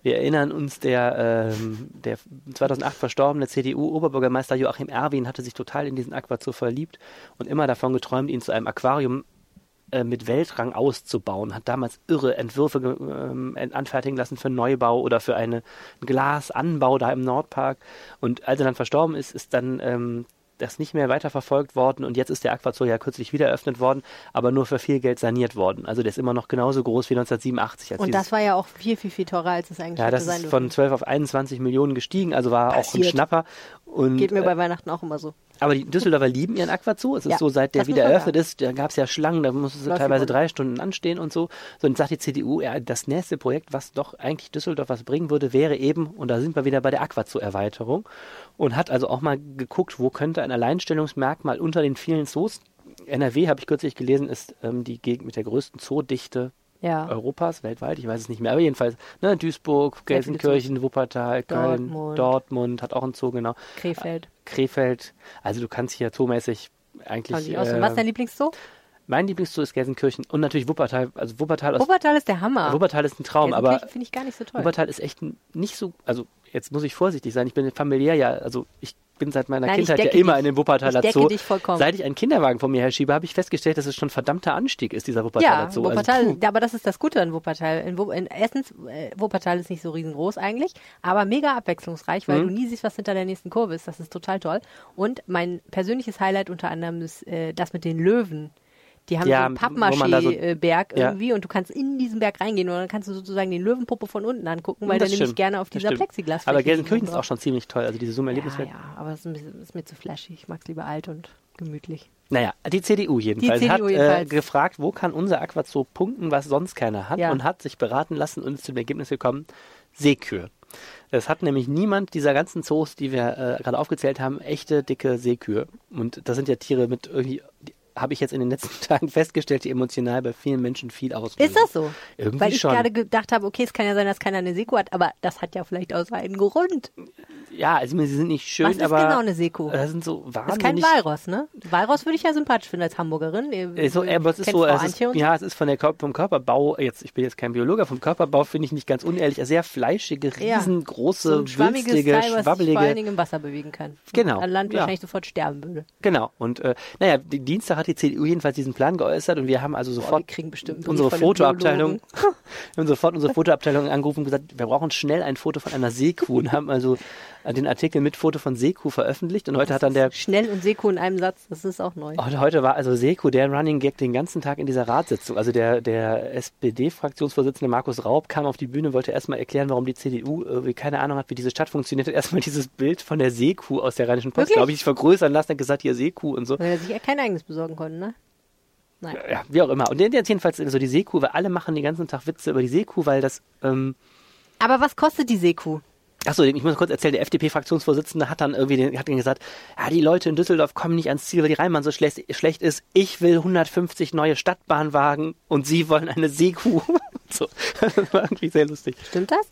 Wir erinnern uns, der, ähm, der 2008 verstorbene CDU-Oberbürgermeister Joachim Erwin hatte sich total in diesen Aquazoo verliebt und immer davon geträumt, ihn zu einem Aquarium äh, mit Weltrang auszubauen, hat damals irre Entwürfe ähm, anfertigen lassen für Neubau oder für eine, einen Glasanbau da im Nordpark. Und als er dann verstorben ist, ist dann ähm, das nicht mehr weiterverfolgt worden und jetzt ist der Aquazoo ja kürzlich wieder eröffnet worden, aber nur für viel Geld saniert worden. Also der ist immer noch genauso groß wie 1987. und das war ja auch viel, viel, viel teurer, als es eigentlich ja, das sein ist von 12 auf 21 Millionen gestiegen, also war Passiert. auch ein Schnapper. Und, Geht mir bei äh, Weihnachten auch immer so. Aber die Düsseldorfer lieben ihren Aquazoo. Es ist ja, so, seit der wieder eröffnet ist, da gab es ja Schlangen, da musste es teilweise drei Stunden anstehen und so. So, und sagt die CDU, ja, das nächste Projekt, was doch eigentlich Düsseldorf was bringen würde, wäre eben, und da sind wir wieder bei der Aquazoo-Erweiterung, und hat also auch mal geguckt, wo könnte ein Alleinstellungsmerkmal unter den vielen Zoos NRW, habe ich kürzlich gelesen, ist ähm, die Gegend mit der größten Zoodichte ja. Europas, weltweit, ich weiß es nicht mehr, aber jedenfalls, ne, Duisburg, Gelsenkirchen, Wuppertal, Köln, Dortmund. Dortmund. hat auch einen Zoo, genau. Krefeld. Krefeld, also du kannst hier zoomäßig eigentlich. Äh, Was ist dein Lieblingszoo? Mein Lieblingszoo ist Gelsenkirchen und natürlich Wuppertal. Also Wuppertal, aus, Wuppertal ist der Hammer. Wuppertal ist ein Traum, aber finde ich gar nicht so toll. Wuppertal ist echt nicht so, also jetzt muss ich vorsichtig sein. Ich bin familiär ja, also ich bin seit meiner Nein, Kindheit ja immer dich. in den Wuppertaler ich Zoo. Dich vollkommen. Seit ich einen Kinderwagen vor mir herschiebe, habe ich festgestellt, dass es schon ein verdammter Anstieg ist, dieser Wuppertaler ja, Zoo. Also Wuppertal, also, aber das ist das Gute an Wuppertal. In, in, erstens, äh, Wuppertal ist nicht so riesengroß eigentlich, aber mega abwechslungsreich, weil mhm. du nie siehst, was hinter der nächsten Kurve ist. Das ist total toll. Und mein persönliches Highlight unter anderem ist äh, das mit den Löwen. Die haben ja, so einen Pappmaché-Berg so, irgendwie ja. und du kannst in diesen Berg reingehen und dann kannst du sozusagen den Löwenpuppe von unten angucken, weil der nämlich gerne auf dieser Plexiglas Aber Gelsenkirchen ist auch schon ziemlich toll, also diese Summe Ja, ja, aber es ist, ist, mir zu flashy. Ich mag es lieber alt und gemütlich. Naja, die CDU jedenfalls die CDU hat äh, jedenfalls. Äh, gefragt, wo kann unser Aquazoo punkten, was sonst keiner hat ja. und hat sich beraten lassen und ist zu dem Ergebnis gekommen, Seekühe. Es hat nämlich niemand dieser ganzen Zoos, die wir äh, gerade aufgezählt haben, echte dicke Seekühe. Und das sind ja Tiere mit irgendwie habe ich jetzt in den letzten Tagen festgestellt, die emotional bei vielen Menschen viel auslösen. Ist das so? Irgendwie Weil ich schon. gerade gedacht habe, okay, es kann ja sein, dass keiner eine Seko hat, aber das hat ja vielleicht auch einen Grund. Ja, also sie sind nicht schön, Was aber. ist genau eine Seko? Das sind so wahnsinnig. Das ist kein Walross, ne? Walross würde ich ja sympathisch finden als Hamburgerin. Äh, so, aber es ist so, es ist, ja, es ist von der vom Körperbau, jetzt, ich bin jetzt kein Biologe, vom Körperbau finde ich nicht ganz unehrlich, sehr fleischige, riesengroße, ja, so wülstige, Teil, schwabbelige. Was vor allen Dingen im Wasser bewegen kann. Genau. An Land ja. wahrscheinlich sofort sterben würde. Genau. Und, äh, naja, die Dienstag hat die CDU jedenfalls diesen Plan geäußert und wir haben also sofort Boah, unsere Fotoabteilung, wir haben sofort unsere Fotoabteilung angerufen und gesagt, wir brauchen schnell ein Foto von einer Seekuh und haben also den Artikel mit Foto von Seku veröffentlicht und heute hat dann der schnell und Seku in einem Satz, das ist auch neu. Heute, heute war also Seku der Running Gag den ganzen Tag in dieser Ratssitzung. Also der der SPD-Fraktionsvorsitzende Markus Raub kam auf die Bühne, wollte erstmal erklären, warum die CDU irgendwie keine Ahnung hat, wie diese Stadt funktioniert. Hat erstmal dieses Bild von der Seekuh aus der Rheinischen Post, glaube ich, vergrößern lassen, hat gesagt, hier Seekuh und so. Weil er sich ja kein eigenes besorgen konnte, ne? Nein. Ja, wie auch immer. Und jetzt jedenfalls so die Seekuh, weil alle machen den ganzen Tag Witze über die Seekuh, weil das. Ähm Aber was kostet die Seekuh? Achso, ich muss kurz erzählen, der FDP-Fraktionsvorsitzende hat dann irgendwie hat dann gesagt, ja, die Leute in Düsseldorf kommen nicht ans Ziel, weil die Rheinbahn so schlecht, schlecht ist. Ich will 150 neue Stadtbahnwagen und sie wollen eine Seekuh. so, das war irgendwie sehr lustig. Stimmt das?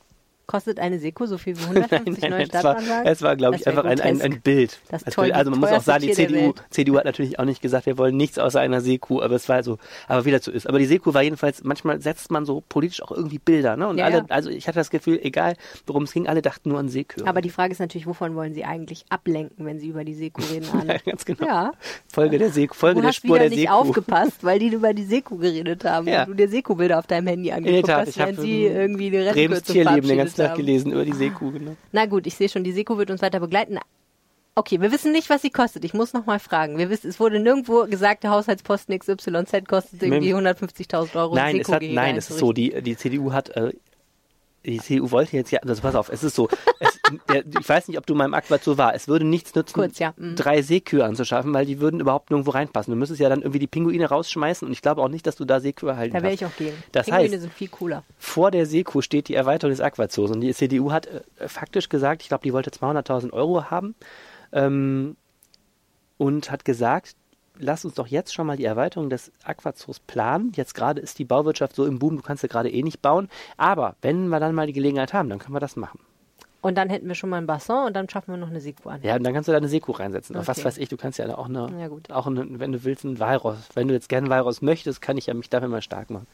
Kostet eine Seko so viel wie 150 nein, nein, neue Stadtbahnwagen? Es war, war glaube ich, einfach ein, ein, ein, Bild. Das toll, Also man muss auch sagen, die CDU, CDU hat natürlich auch nicht gesagt, wir wollen nichts außer einer Seekuh, aber es war so, aber wieder so ist. Aber die Seekuh war jedenfalls, manchmal setzt man so politisch auch irgendwie Bilder, ne? Und ja, alle, ja. also ich hatte das Gefühl, egal worum es ging, alle dachten nur an Seekühe. Aber die Frage ist natürlich, wovon wollen sie eigentlich ablenken, wenn sie über die Seekuh reden? ja, ganz genau. Ja. Folge der Seekuh, Folge du der Spur der hast nicht aufgepasst, weil die über die Seekuh geredet haben ja. und du dir Seekuh-Bilder auf deinem Handy angeguckt hast, während sie irgendwie eine Rennkürzung Tierleben den ganzen Tag gelesen über die Seekuh, genau. Na gut, ich sehe schon, die Seekuh wird uns weiter begleiten. Okay, wir wissen nicht, was sie kostet. Ich muss noch mal fragen. Wir wissen, es wurde nirgendwo gesagt, der Haushaltsposten XYZ kostet irgendwie 150.000 Euro. Nein, es, hat, nein es ist so. Die, die CDU hat äh, die CDU wollte jetzt ja, also pass auf, es ist so, es, der, ich weiß nicht, ob du meinem Aquazoo war, es würde nichts nützen, Kurz, ja. mhm. drei Seekühe anzuschaffen, weil die würden überhaupt nirgendwo reinpassen. Du müsstest ja dann irgendwie die Pinguine rausschmeißen und ich glaube auch nicht, dass du da Seekühe halten Da werde ich auch gehen. Das Pinguine heißt, sind viel cooler. Vor der Seekuh steht die Erweiterung des Aquazoos und die CDU hat äh, faktisch gesagt, ich glaube, die wollte 200.000 Euro haben ähm, und hat gesagt, lass uns doch jetzt schon mal die Erweiterung des Aquazoos planen. Jetzt gerade ist die Bauwirtschaft so im Boom, du kannst ja gerade eh nicht bauen. Aber wenn wir dann mal die Gelegenheit haben, dann können wir das machen. Und dann hätten wir schon mal ein Bassin und dann schaffen wir noch eine Seekuh an. Ja, und dann kannst du da eine Seekuh reinsetzen. Okay. Was weiß ich, du kannst ja auch eine, ja, gut. auch eine, wenn du willst, ein Walross. Wenn du jetzt gerne Walross möchtest, kann ich ja mich dafür mal stark machen.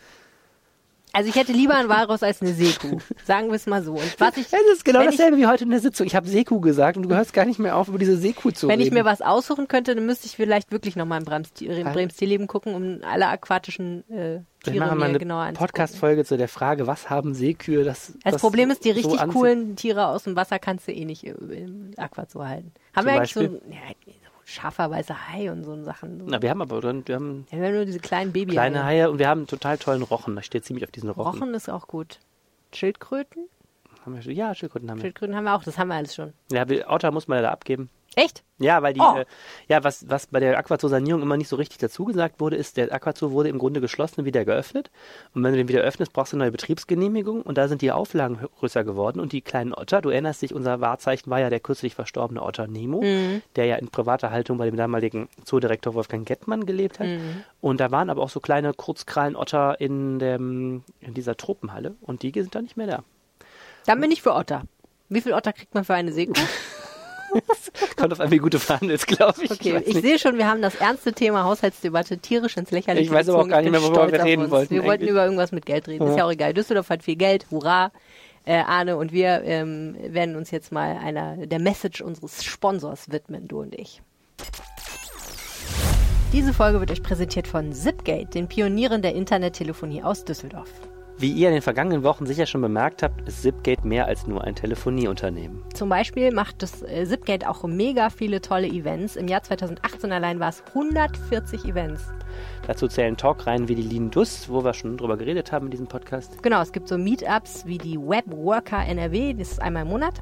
Also ich hätte lieber ein Walross als eine Seekuh. Sagen wir es mal so. Und was ich, Es ist genau wenn ich- dasselbe wie heute in der Sitzung. Ich habe Seekuh gesagt und du hörst gar nicht mehr auf, über diese Seekuh zu Wenn reden. ich mir was aussuchen könnte, dann müsste ich vielleicht wirklich nochmal im Bremstier- im Bremstierleben gucken, um alle aquatischen äh, Wir Tiere machen mir eine genauer. Podcast-Folge zu der Frage, was haben Seekühe? Das, Das, Problem ist, die so richtig an- coolen Tiere aus dem Wasser kannst du eh nicht im Aquazoo halten. Haben Zum wir eigentlich so, Beispiel? ein- ja, so scharfer weißer Hai und so Sachen. Na, wir haben aber wir haben Ja, wir haben nur diese kleinen Baby kleine Haie und wir haben einen total tollen Rochen. Ich stehe ziemlich auf diesen Rochen. Rochen ist auch gut. Schildkröten? Haben wir ja, Schildkröten haben wir. Schildkröten haben wir auch, das haben wir alles schon. Ja, Otter muss man ja da abgeben. Echt? Ja, weil die, Oh. äh, ja, was, was bei der Aquazoo-Sanierung immer nicht so richtig dazu gesagt wurde, ist, der Aquazoo wurde im Grunde geschlossen und wieder geöffnet. Und wenn du den wieder öffnest, brauchst du eine neue Betriebsgenehmigung. Und da sind die Auflagen größer geworden. Und die kleinen Otter, du erinnerst dich, unser Wahrzeichen war ja der kürzlich verstorbene Otter Nemo, der ja in privater Haltung bei dem damaligen Zoodirektor Wolfgang Gettmann gelebt hat. Und da waren aber auch so kleine Kurzkrallen-Otter in, dem, in dieser Tropenhalle. Und die sind da nicht mehr da. Dann bin ich für Otter. Wie viel Otter kriegt man für eine Seekuh? Kommt auf an, wie gut du verhandelst, glaube ich. Okay, ich nicht. sehe schon, wir haben das ernste Thema Haushaltsdebatte tierisch ins Lächerliche Ich weiß aber auch gar nicht mehr, worüber wir reden uns. wollten Wir wollten eigentlich. über irgendwas mit Geld reden. Ist ja auch egal. Düsseldorf hat viel Geld. Hurra. Äh, Arne und wir ähm, werden uns jetzt mal einer der Message unseres Sponsors widmen, du und ich. Diese Folge wird euch präsentiert von Zipgate, den Pionieren der Internettelefonie aus Düsseldorf. Wie ihr in den vergangenen Wochen sicher schon bemerkt habt, ist Zipgate mehr als nur ein Telefonieunternehmen. Zum Beispiel macht das äh, Zipgate auch mega viele tolle Events. Im Jahr 2018 allein war es 140 Events. Dazu zählen Talkreihen wie die Lean Dus, wo wir schon drüber geredet haben in diesem Podcast. Genau, es gibt so Meetups wie die Web Worker NRW, das ist einmal im Monat.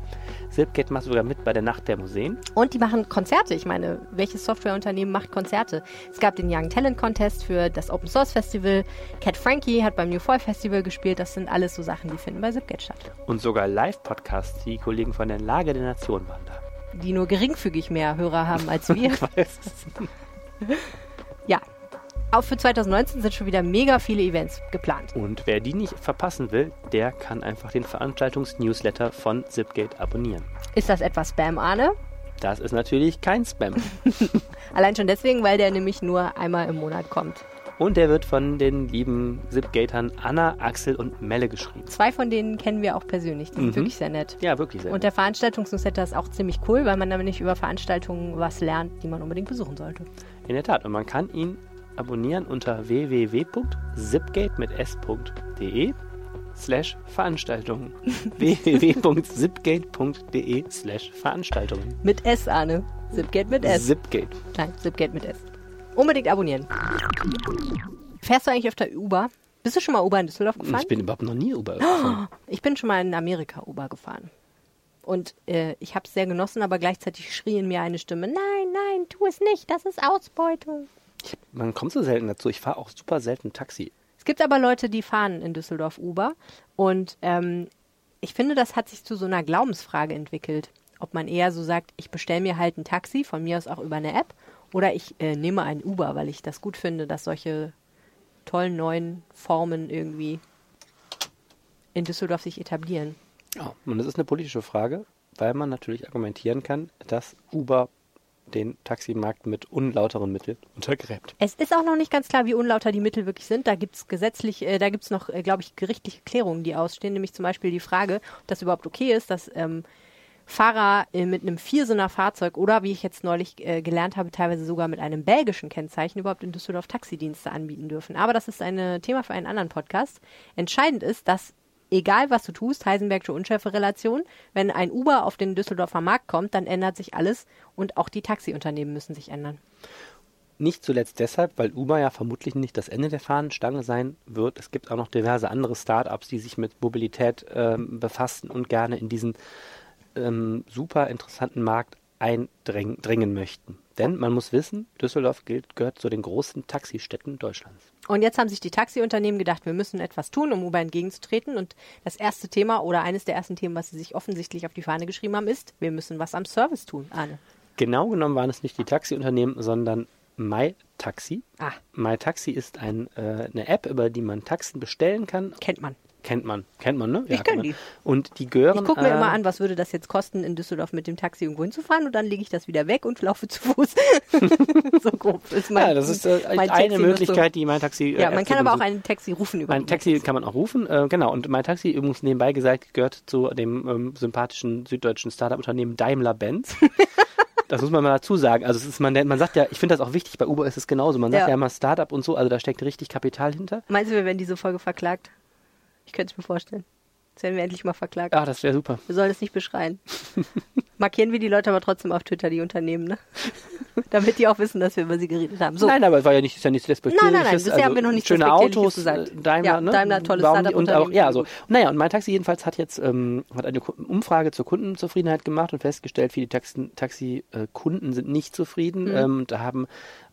Zipgate macht sogar mit bei der Nacht der Museen. Und die machen Konzerte. Ich meine, welches Softwareunternehmen macht Konzerte? Es gab den Young Talent Contest für das Open Source Festival. Cat Frankie hat beim New Fall Festival gespielt. Das sind alles so Sachen, die finden bei Zipgate statt. Und sogar Live-Podcasts. Die Kollegen von der Lage der Nation waren da. Die nur geringfügig mehr Hörer haben als wir. Auch für 2019 sind schon wieder mega viele Events geplant. Und wer die nicht verpassen will, der kann einfach den Veranstaltungs-Newsletter von Zipgate abonnieren. Ist das etwas Spam, Arne? Das ist natürlich kein Spam. Allein schon deswegen, weil der nämlich nur einmal im Monat kommt. Und der wird von den lieben Zipgatern Anna, Axel und Melle geschrieben. Zwei von denen kennen wir auch persönlich. Die sind Mhm. wirklich sehr nett. Ja, wirklich sehr. Und der Veranstaltungsnewsletter ist auch ziemlich cool, weil man nämlich über Veranstaltungen was lernt, die man unbedingt besuchen sollte. In der Tat. Und man kann ihn abonnieren unter www.zipgate mit s.de slash Veranstaltungen. www.zipgate.de slash Veranstaltungen. Mit S, Arne. Zipgate mit S. Zipgate. Nein, Zipgate mit S. Unbedingt abonnieren. Fährst du eigentlich öfter Uber? Bist du schon mal Uber in Düsseldorf gefahren? Ich bin überhaupt noch nie Uber gefahren. Ich bin schon mal in Amerika Uber gefahren. Und äh, ich habe es sehr genossen, aber gleichzeitig schrie in mir eine Stimme, nein, nein, tu es nicht, das ist Ausbeutung. Ich, man kommt so selten dazu. Ich fahre auch super selten Taxi. Es gibt aber Leute, die fahren in Düsseldorf Uber. Und ähm, ich finde, das hat sich zu so einer Glaubensfrage entwickelt. Ob man eher so sagt, ich bestelle mir halt ein Taxi, von mir aus auch über eine App, oder ich äh, nehme einen Uber, weil ich das gut finde, dass solche tollen neuen Formen irgendwie in Düsseldorf sich etablieren. Ja. Und das ist eine politische Frage, weil man natürlich argumentieren kann, dass Uber den Taximarkt mit unlauteren Mitteln untergräbt. Es ist auch noch nicht ganz klar, wie unlauter die Mittel wirklich sind. Da gibt es gesetzlich, äh, da gibt es noch, äh, glaube ich, gerichtliche Klärungen, die ausstehen, nämlich zum Beispiel die Frage, ob das überhaupt okay ist, dass ähm, Fahrer äh, mit einem Viersinner Fahrzeug oder wie ich jetzt neulich äh, gelernt habe, teilweise sogar mit einem belgischen Kennzeichen überhaupt in Düsseldorf Taxidienste anbieten dürfen. Aber das ist ein Thema für einen anderen Podcast. Entscheidend ist, dass egal was du tust, Heisenbergsche Unschärferelation, wenn ein Uber auf den Düsseldorfer Markt kommt, dann ändert sich alles und auch die Taxiunternehmen müssen sich ändern. Nicht zuletzt deshalb, weil Uber ja vermutlich nicht das Ende der Fahnenstange sein wird. Es gibt auch noch diverse andere Startups, die sich mit Mobilität ähm, befassen und gerne in diesen ähm, super interessanten Markt eindringen dringen möchten. Denn man muss wissen, Düsseldorf gilt, gehört zu den großen Taxistädten Deutschlands. Und jetzt haben sich die Taxiunternehmen gedacht, wir müssen etwas tun, um Uber entgegenzutreten. Und das erste Thema oder eines der ersten Themen, was sie sich offensichtlich auf die Fahne geschrieben haben, ist, wir müssen was am Service tun, Arne. Genau genommen waren es nicht die Taxiunternehmen, sondern MyTaxi. Ah, MyTaxi ist ein, äh, eine App, über die man Taxen bestellen kann kennt man. Kennt man. Kennt man, ne? Ich kennt kenn man. die. Und die gehören. Ich gucke mir äh, immer an, was würde das jetzt kosten, in Düsseldorf mit dem Taxi irgendwo hinzufahren und dann lege ich das wieder weg und laufe zu Fuß. so grob ist mein Ja, das ist äh, eine Taxi-Nutzung. Möglichkeit, die mein Taxi. äh, Ja, man kann aber auch ein Taxi rufen über Mein die Taxi kann man auch rufen, äh, genau. Und mein Taxi, übrigens nebenbei gesagt, gehört zu dem ähm, sympathischen süddeutschen Startup-Unternehmen Daimler-Benz. das muss man mal dazu sagen. Also es ist, man, man sagt ja, ich finde das auch wichtig, bei Uber ist es genauso. Man sagt Ja. ja, immer Startup und so, also da steckt richtig Kapital hinter. Meinst du, wir werden diese Folge verklagt? Ich könnte es mir vorstellen. Jetzt werden wir endlich mal verklagt. Ach, das wäre super. Wir sollen es nicht beschreien. Markieren wir die Leute aber trotzdem auf Twitter, die Unternehmen, ne? Damit die auch wissen, dass wir über sie geredet haben. So. Nein, aber es war ja nicht, ist ja nichts Despektierliches. Nein, nein, nein, bisher haben wir noch nichts Schöne Autos, gesagt. äh, Daimler, Ja, ne? Daimler, tolles Warum die- und auch, Ja, so. Naja, und mein Taxi jedenfalls hat jetzt ähm, hat eine Umfrage zur Kundenzufriedenheit gemacht und festgestellt, viele Taxi- Taxi-Kunden sind nicht zufrieden Mhm. ähm, und da haben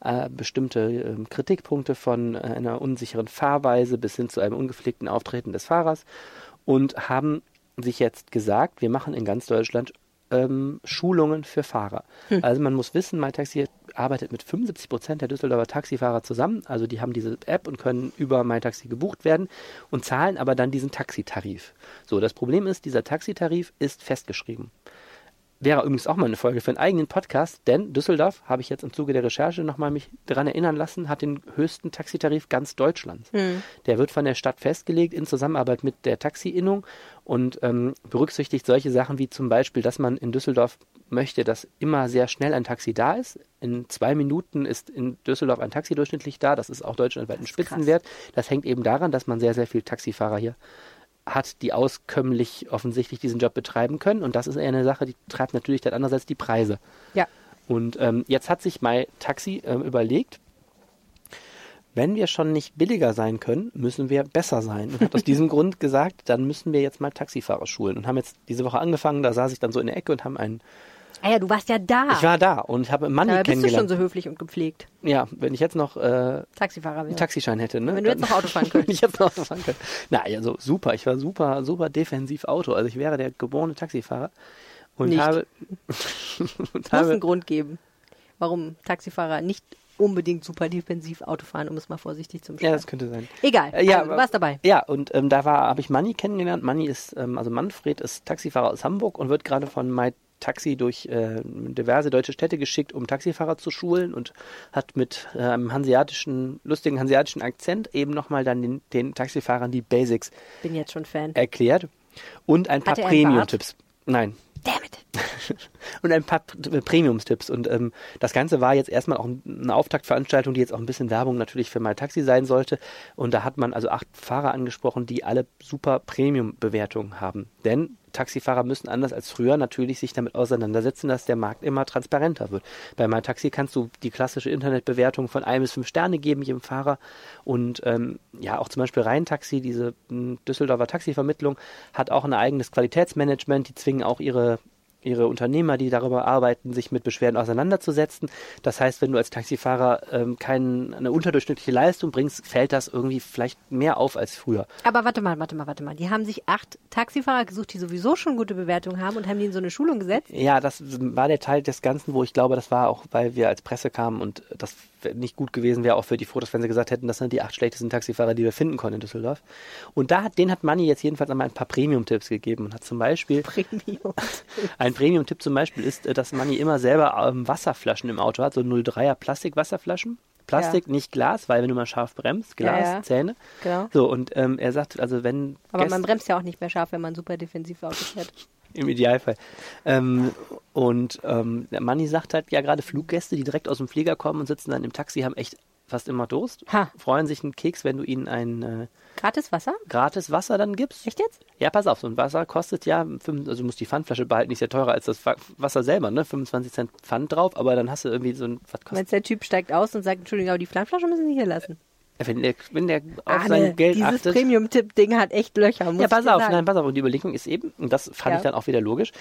äh, bestimmte ähm, Kritikpunkte von äh, einer unsicheren Fahrweise bis hin zu einem ungepflegten Auftreten des Fahrers und haben sich jetzt gesagt, wir machen in ganz Deutschland ähm, Schulungen für Fahrer. Also man muss wissen, MyTaxi arbeitet mit 75 Prozent der Düsseldorfer Taxifahrer zusammen. Also die haben diese App und können über MyTaxi gebucht werden und zahlen aber dann diesen Taxitarif. So, das Problem ist, dieser Taxitarif ist festgeschrieben. Wäre übrigens auch mal eine Folge für einen eigenen Podcast, denn Düsseldorf, habe ich jetzt im Zuge der Recherche nochmal mich daran erinnern lassen, hat den höchsten Taxitarif ganz Deutschlands. Der wird von der Stadt festgelegt in Zusammenarbeit mit der Taxi-Innung und ähm, berücksichtigt solche Sachen wie zum Beispiel, dass man in Düsseldorf möchte, dass immer sehr schnell ein Taxi da ist. In zwei Minuten ist in Düsseldorf ein Taxi durchschnittlich da. Das ist auch deutschlandweit ein ist krass. Spitzenwert. Das hängt eben daran, dass man sehr, sehr viel Taxifahrer hier hat, die auskömmlich offensichtlich diesen Job betreiben können. Und das ist eher eine Sache, die treibt natürlich dann andererseits die Preise. Ja. Und ähm, jetzt hat sich My Taxi ähm, überlegt, wenn wir schon nicht billiger sein können, müssen wir besser sein. Und hat aus diesem Grund gesagt, dann müssen wir jetzt mal Taxifahrer schulen. Und haben jetzt diese Woche angefangen, da saß ich dann so in der Ecke und haben einen. Ah ja, du warst ja da. Ich war da und habe einen Mann da bist du schon kennengelernt. so höflich und gepflegt. ja, wenn ich jetzt noch äh, Taxifahrer einen wäre. Taxischein hätte, ne? Wenn du jetzt noch Auto fahren Wenn könntest. ich jetzt noch Auto fahren könnte. Na, also super. Ich war super, super defensiv Auto. Also ich wäre der geborene Taxifahrer. Und Nicht. habe. und Muss habe einen Grund geben, warum Taxifahrer nicht unbedingt super defensiv Auto fahren, um es mal vorsichtig zu ja, beschreiben. das könnte sein. Egal, Äh, ja, also, du warst dabei. Ja, und ähm, da war, habe ich Manni kennengelernt. Manni ist, ähm, also Manfred ist Taxifahrer aus Hamburg und wird gerade von My Taxi durch äh, diverse deutsche Städte geschickt, um Taxifahrer zu schulen und hat mit äh, einem hanseatischen, lustigen hanseatischen Akzent eben nochmal dann den, den Taxifahrern die Basics Bin jetzt schon Fan. erklärt und ein paar Premium-Tipps. Nein. Damn it. und ein paar Premium-Tipps. Und ähm, das Ganze war jetzt erstmal auch ein- eine Auftaktveranstaltung, die jetzt auch ein bisschen Werbung natürlich für My Taxi sein sollte. Und da hat man also acht Fahrer angesprochen, die alle super Premium-Bewertungen haben. Denn Taxifahrer müssen anders als früher natürlich sich damit auseinandersetzen, dass der Markt immer transparenter wird. Bei My Taxi kannst du die klassische Internetbewertung von ein bis fünf Sterne geben jedem Fahrer. Und ähm, ja, auch zum Beispiel Rheintaxi, diese m, Düsseldorfer Taxivermittlung, hat auch ein eigenes Qualitätsmanagement. Die zwingen auch ihre ihre Unternehmer, die darüber arbeiten, sich mit Beschwerden auseinanderzusetzen. Das heißt, wenn du als Taxifahrer ähm, kein, eine unterdurchschnittliche Leistung bringst, fällt das irgendwie vielleicht mehr auf als früher. Aber warte mal, warte mal, warte mal. Die haben sich acht Taxifahrer gesucht, die sowieso schon gute Bewertungen haben und haben die in so eine Schulung gesetzt. Ja, das war der Teil des Ganzen, wo ich glaube, das war auch, weil wir als Presse kamen und das nicht gut gewesen wäre, auch für die Fotos, wenn sie gesagt hätten, das sind die acht schlechtesten Taxifahrer, die wir finden konnten in Düsseldorf. Und da hat, den hat Manni jetzt jedenfalls einmal ein paar Premium-Tipps gegeben und hat zum Beispiel Premium. Ein Premium-Tipp zum Beispiel ist, äh, dass Manni immer selber ähm, Wasserflaschen im Auto hat, so 03er Plastikwasserflaschen. Plastik, nicht Glas, weil wenn du mal scharf bremst, Glas, Ja, ja. Zähne. Genau. So, und ähm, er sagt, also wenn Aber Gäste- man bremst ja auch nicht mehr scharf, wenn man super defensiv Auto fährt. Im Idealfall. Ähm, und ähm, der Manni sagt halt, ja, gerade Fluggäste, die direkt aus dem Flieger kommen und sitzen dann im Taxi, haben echt fast immer Durst. Ha. Freuen sich einen Keks, wenn du ihnen ein äh, Gratis Wasser? gratis Wasser dann gibst. Echt jetzt? Ja, pass auf, so ein Wasser kostet ja, fünf- also du musst die Pfandflasche behalten, ist ja teurer als das Wa- Wasser selber, ne? 25 Cent Pfand drauf, aber dann hast du irgendwie so ein, was kostet Meinst der Typ steigt aus und sagt, Entschuldigung, aber die Flammflasche müssen Sie hier lassen. Wenn der, wenn der auf Arne, sein Geld dieses achtet. Premium-Tipp-Ding hat echt Löcher, muss Ja, pass auf, sagen. nein, pass auf. Und die Überlegung ist eben, und das fand Ja. ich dann auch wieder logisch,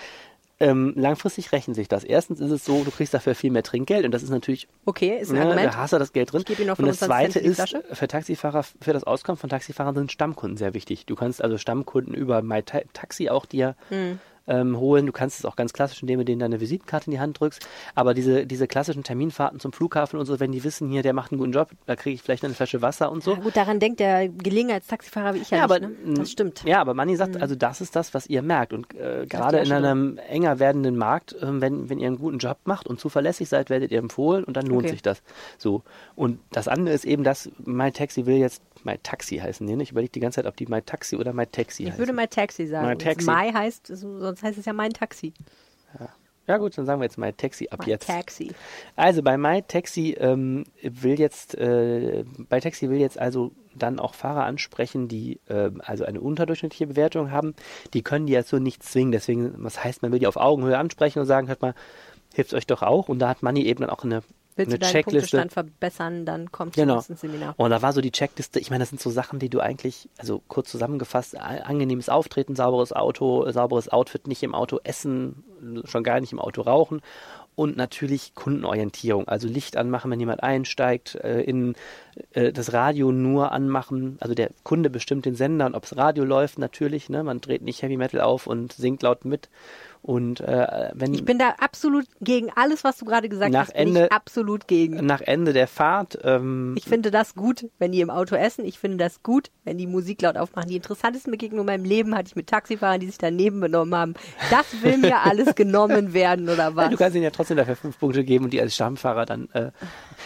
ähm, langfristig rechnet sich das. Erstens ist es so, du kriegst dafür viel mehr Trinkgeld und das ist natürlich, Okay, ist ein ne, Argument. da hast du das Geld drin. Ich gebe Ihnen noch und das 25 Zweite ist, für Taxifahrer, für das Auskommen von Taxifahrern sind Stammkunden sehr wichtig. Du kannst also Stammkunden über My Ta- Taxi auch dir Hm. Ähm, holen. Du kannst es auch ganz klassisch, indem du denen deine Visitenkarte in die Hand drückst. Aber diese, diese klassischen Terminfahrten zum Flughafen und so, wenn die wissen, hier, der macht einen guten Job, da kriege ich vielleicht eine Flasche Wasser und so. Ja, gut, daran denkt der Gelegenheitstaxifahrer wie ich ja, Ja, nicht, aber, ne? Das stimmt. Ja, aber Manni sagt, also das ist das, was ihr merkt. Und äh, gerade in schon. einem enger werdenden Markt, ähm, wenn, wenn ihr einen guten Job macht und zuverlässig seid, werdet ihr empfohlen und dann lohnt Okay. sich das. So. Und das andere ist eben, dass My Taxi will jetzt My Taxi heißen. Nee, ich überlege die ganze Zeit, ob die My Taxi oder My Taxi Ich heißen. würde My Taxi sagen. My Taxi. My heißt, so- sonst heißt es ja mein Taxi. ja gut, dann sagen wir jetzt My Taxi ab My jetzt. Taxi. Also bei MyTaxi ähm, will jetzt, äh, bei Taxi will jetzt also dann auch Fahrer ansprechen, die äh, also eine unterdurchschnittliche Bewertung haben. Die können die jetzt so nicht zwingen. Deswegen, was heißt, man will die auf Augenhöhe ansprechen und sagen, hört mal, hilft euch doch auch. Und da hat Manni eben dann auch eine, Willst eine du deinen Checkliste. Punktestand verbessern, dann kommst du Genau. ins Seminar. Und da war so die Checkliste, ich meine, das sind so Sachen, die du eigentlich, also kurz zusammengefasst, angenehmes Auftreten, sauberes Auto, sauberes Outfit, nicht im Auto essen, schon gar nicht im Auto rauchen und natürlich Kundenorientierung, also Licht anmachen, wenn jemand einsteigt, äh, in äh, das Radio nur anmachen, also der Kunde bestimmt den Sender und ob das Radio läuft natürlich, ne, man dreht nicht Heavy Metal auf und singt laut mit und äh, wenn Ich bin da absolut gegen alles, was du gerade gesagt hast. Bin Ende- ich absolut gegen. nach Ende der Fahrt ähm, Ich finde das gut, wenn die im Auto essen. Ich finde das gut, wenn die Musik laut aufmachen. Die interessantesten Begegnungen in meinem Leben hatte ich mit Taxifahrern, die sich daneben benommen haben. Das will mir alles genommen werden, oder Ja, was? du kannst ihnen ja trotzdem dafür fünf Punkte geben und die als Stammfahrer dann, äh,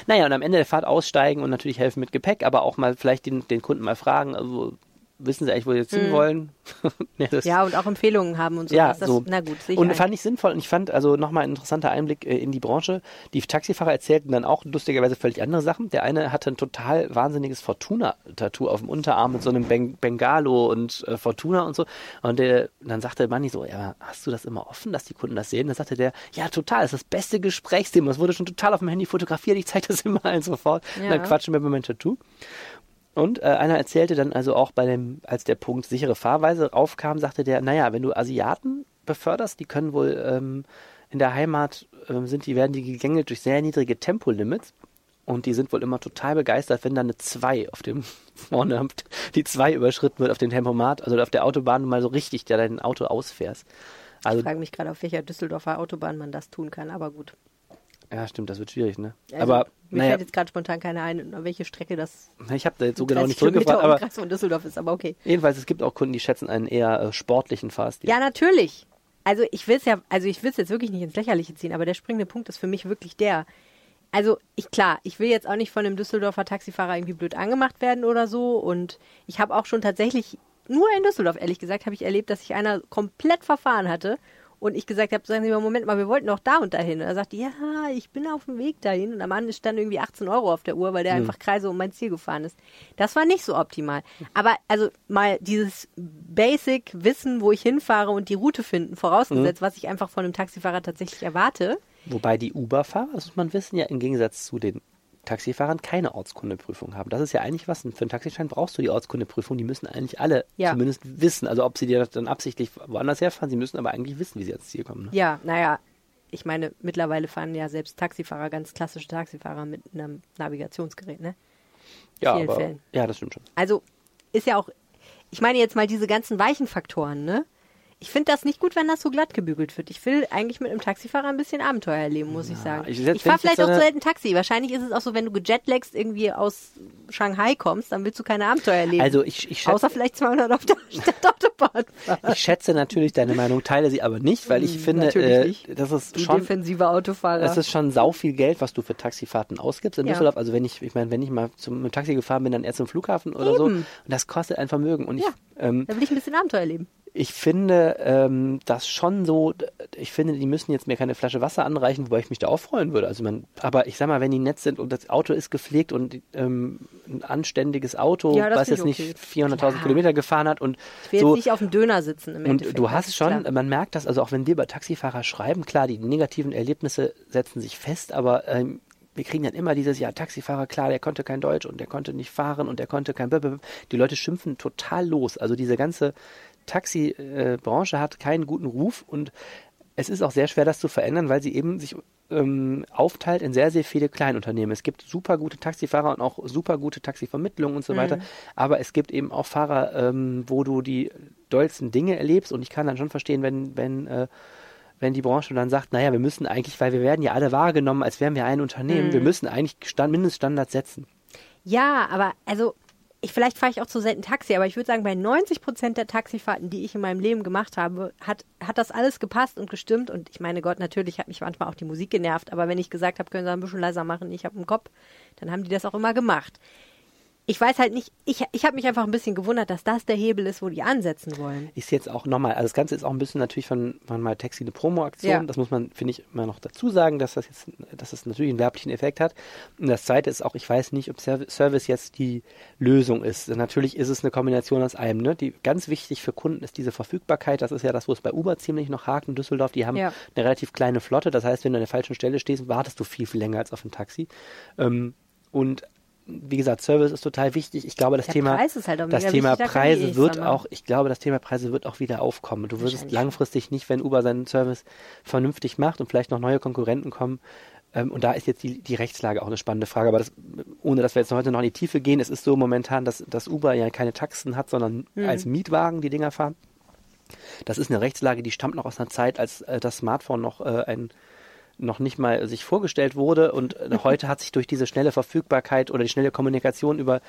naja, und am Ende der Fahrt aussteigen und natürlich helfen mit Gepäck, aber auch mal vielleicht den, den Kunden mal fragen, also wissen sie eigentlich, wo sie jetzt hinwollen? ja, das, ja, und auch Empfehlungen haben und so. ja, Das- so. Na gut, ich und fand ich sinnvoll und ich fand also nochmal ein interessanter Einblick äh, in die Branche. Die Taxifahrer erzählten dann auch lustigerweise völlig andere Sachen. Der eine hatte ein total wahnsinniges Fortuna-Tattoo auf dem Unterarm mit so einem ben Bengalo und äh, Fortuna und so. Und der, dann sagte Manni so, ja, hast du das immer offen, dass die Kunden das sehen? Dann sagte der, ja, total, das ist das beste Gesprächsthema. Das wurde schon total auf dem Handy fotografiert, ich zeige das immer allen sofort. Und Ja. dann quatschen wir über mein Tattoo. Und äh, einer erzählte dann also auch bei dem, als der Punkt sichere Fahrweise aufkam, sagte der, naja, wenn du Asiaten beförderst, die können wohl ähm, in der Heimat ähm, sind, die werden die gegängelt durch sehr niedrige Tempolimits. Und die sind wohl immer total begeistert, wenn da eine 2 auf dem vorne die 2 überschritten wird auf dem Tempomat, also auf der Autobahn du mal so richtig da dein Auto ausfährst. Also Ich frage mich gerade, auf welcher Düsseldorfer Autobahn man das tun kann, aber gut. Ja, stimmt, das wird schwierig, ne? Also, aber mir naja, fällt jetzt gerade spontan keine ein, welche Strecke das ich habe da jetzt so genau 30 nicht zurückgefragt, aber Umkreis von Düsseldorf ist, aber okay. jedenfalls es gibt auch Kunden, die schätzen einen eher äh, sportlichen Fahrstil. Ja, natürlich. Also ich will es ja, also ich will es jetzt wirklich nicht ins Lächerliche ziehen, aber der springende Punkt ist für mich wirklich der. Also ich klar, ich will jetzt auch nicht von einem Düsseldorfer Taxifahrer irgendwie blöd angemacht werden oder so. Und ich habe auch schon tatsächlich nur in Düsseldorf ehrlich gesagt habe ich erlebt, dass sich einer komplett verfahren hatte und ich gesagt habe, sagen Sie mal, Moment mal, wir wollten doch da und dahin. Und er sagte, ja, ich bin auf dem Weg dahin. Und am Ende stand irgendwie 18 Euro auf der Uhr, weil der einfach Kreise um mein Ziel gefahren ist. Das war nicht so optimal. Aber also mal dieses Basic Wissen, wo ich hinfahre und die Route finden, vorausgesetzt, was ich einfach von einem Taxifahrer tatsächlich erwarte. Wobei die Uber-Fahrer, das muss man wissen, ja im Gegensatz zu den Taxifahrern keine Ortskundeprüfung haben. Das ist ja eigentlich was. Für einen Taxischein brauchst du die Ortskundeprüfung. Die müssen eigentlich alle Ja. zumindest wissen. Also ob sie dir dann absichtlich woanders herfahren, sie müssen aber eigentlich wissen, wie sie ans Ziel kommen. Ne? Ja, naja, ich meine, mittlerweile fahren ja selbst Taxifahrer, ganz klassische Taxifahrer mit einem Navigationsgerät, ne? Ja, aber, Fällen. ja, das stimmt schon. Also ist ja auch, ich meine jetzt mal diese ganzen weichen Faktoren, ne? Ich finde das nicht gut, wenn das so glatt gebügelt wird. Ich will eigentlich mit einem Taxifahrer ein bisschen Abenteuer erleben, muss ich sagen. ich Ich, fahre ich vielleicht so auch zu selten Taxi. Wahrscheinlich ist es auch so, wenn du gejetlagst irgendwie aus Shanghai kommst, dann willst du keine Abenteuer erleben. Also ich, ich, schätze, Außer vielleicht 200 auf der Stadtautobahn ich schätze natürlich deine Meinung, teile sie aber nicht, weil ich Hm, finde, äh, das ist Du schon defensive Autofahrer. Es ist schon sau viel Geld, was du für Taxifahrten ausgibst in Ja. Düsseldorf. Also wenn ich, ich meine, wenn ich mal zum, mit Taxi gefahren bin, dann eher zum Flughafen oder so. Eben. Und das kostet ein Vermögen. Und ich, Ja. ähm, da will ich ein bisschen Abenteuer erleben. Ich finde ähm, das schon so, ich finde, die müssen jetzt mir keine Flasche Wasser anreichen, wobei ich mich da auch freuen würde. Also man, aber ich sag mal, wenn die nett sind und das Auto ist gepflegt und ähm, ein anständiges Auto, Ja, was jetzt ich nicht okay. 400.000 Klar. Kilometer gefahren hat und Ich will so, jetzt nicht auf dem Döner sitzen im und Endeffekt. du hast schon, klar. man merkt das, also auch wenn dir bei Taxifahrer schreiben, klar, die negativen Erlebnisse setzen sich fest, aber ähm, wir kriegen dann immer dieses, ja, Taxifahrer, klar, der konnte kein Deutsch und der konnte nicht fahren und der konnte kein Blablabla. Die Leute schimpfen total los. Also diese ganze Taxibranche hat keinen guten Ruf und es ist auch sehr schwer, das zu verändern, weil sie eben sich ähm, aufteilt in sehr, sehr viele Kleinunternehmen. Es gibt super gute Taxifahrer und auch super gute Taxivermittlungen und so weiter. Aber es gibt eben auch Fahrer, ähm, wo du die dollsten Dinge erlebst und ich kann dann schon verstehen, wenn, wenn, äh, wenn die Branche dann sagt, naja, wir müssen eigentlich, weil wir werden ja alle wahrgenommen, als wären wir ein Unternehmen, Mhm. wir müssen eigentlich Stand, Mindeststandards setzen. Ja, aber also ich, vielleicht fahre ich auch zu selten Taxi, aber ich würde sagen, bei 90 Prozent der Taxifahrten, die ich in meinem Leben gemacht habe, hat, hat das alles gepasst und gestimmt. Und ich meine Gott, natürlich hat mich manchmal auch die Musik genervt, aber wenn ich gesagt habe, können Sie ein bisschen leiser machen, ich habe einen Kopf, dann haben die das auch immer gemacht. Ich weiß halt nicht, ich, ich habe mich einfach ein bisschen gewundert, dass das der Hebel ist, wo die ansetzen wollen. Ist jetzt auch nochmal, also das Ganze ist auch ein bisschen natürlich von, von mal Taxi eine Promo-Aktion. Ja. Das muss man, finde ich, immer noch dazu sagen, dass das jetzt, dass das natürlich einen werblichen Effekt hat. Und das zweite ist auch, ich weiß nicht, ob Serv- Service jetzt die Lösung ist. Natürlich ist es eine Kombination aus allem. Ne? Die ganz wichtig für Kunden ist diese Verfügbarkeit. Das ist ja das, wo es bei Uber ziemlich noch hakt in Düsseldorf. Die haben Ja. eine relativ kleine Flotte. Das heißt, wenn du an der falschen Stelle stehst, wartest du viel, viel länger als auf ein Taxi. Ähm, und wie gesagt, Service ist total wichtig. Ich glaube, das Der Thema, halt auch das Thema wichtig, Preise wird auch, ich glaube, das Thema Preise wird auch wieder aufkommen. Du würdest langfristig nicht, wenn Uber seinen Service vernünftig macht und vielleicht noch neue Konkurrenten kommen. Ähm, und da ist jetzt die, die Rechtslage auch eine spannende Frage. Aber das, ohne dass wir jetzt heute noch in die Tiefe gehen, es ist so momentan, dass, dass Uber ja keine Taxen hat, sondern als Mietwagen die Dinger fahren. Das ist eine Rechtslage, die stammt noch aus einer Zeit, als äh, das Smartphone noch äh, ein noch nicht mal sich vorgestellt wurde und äh, heute hat sich durch diese schnelle Verfügbarkeit oder die schnelle Kommunikation über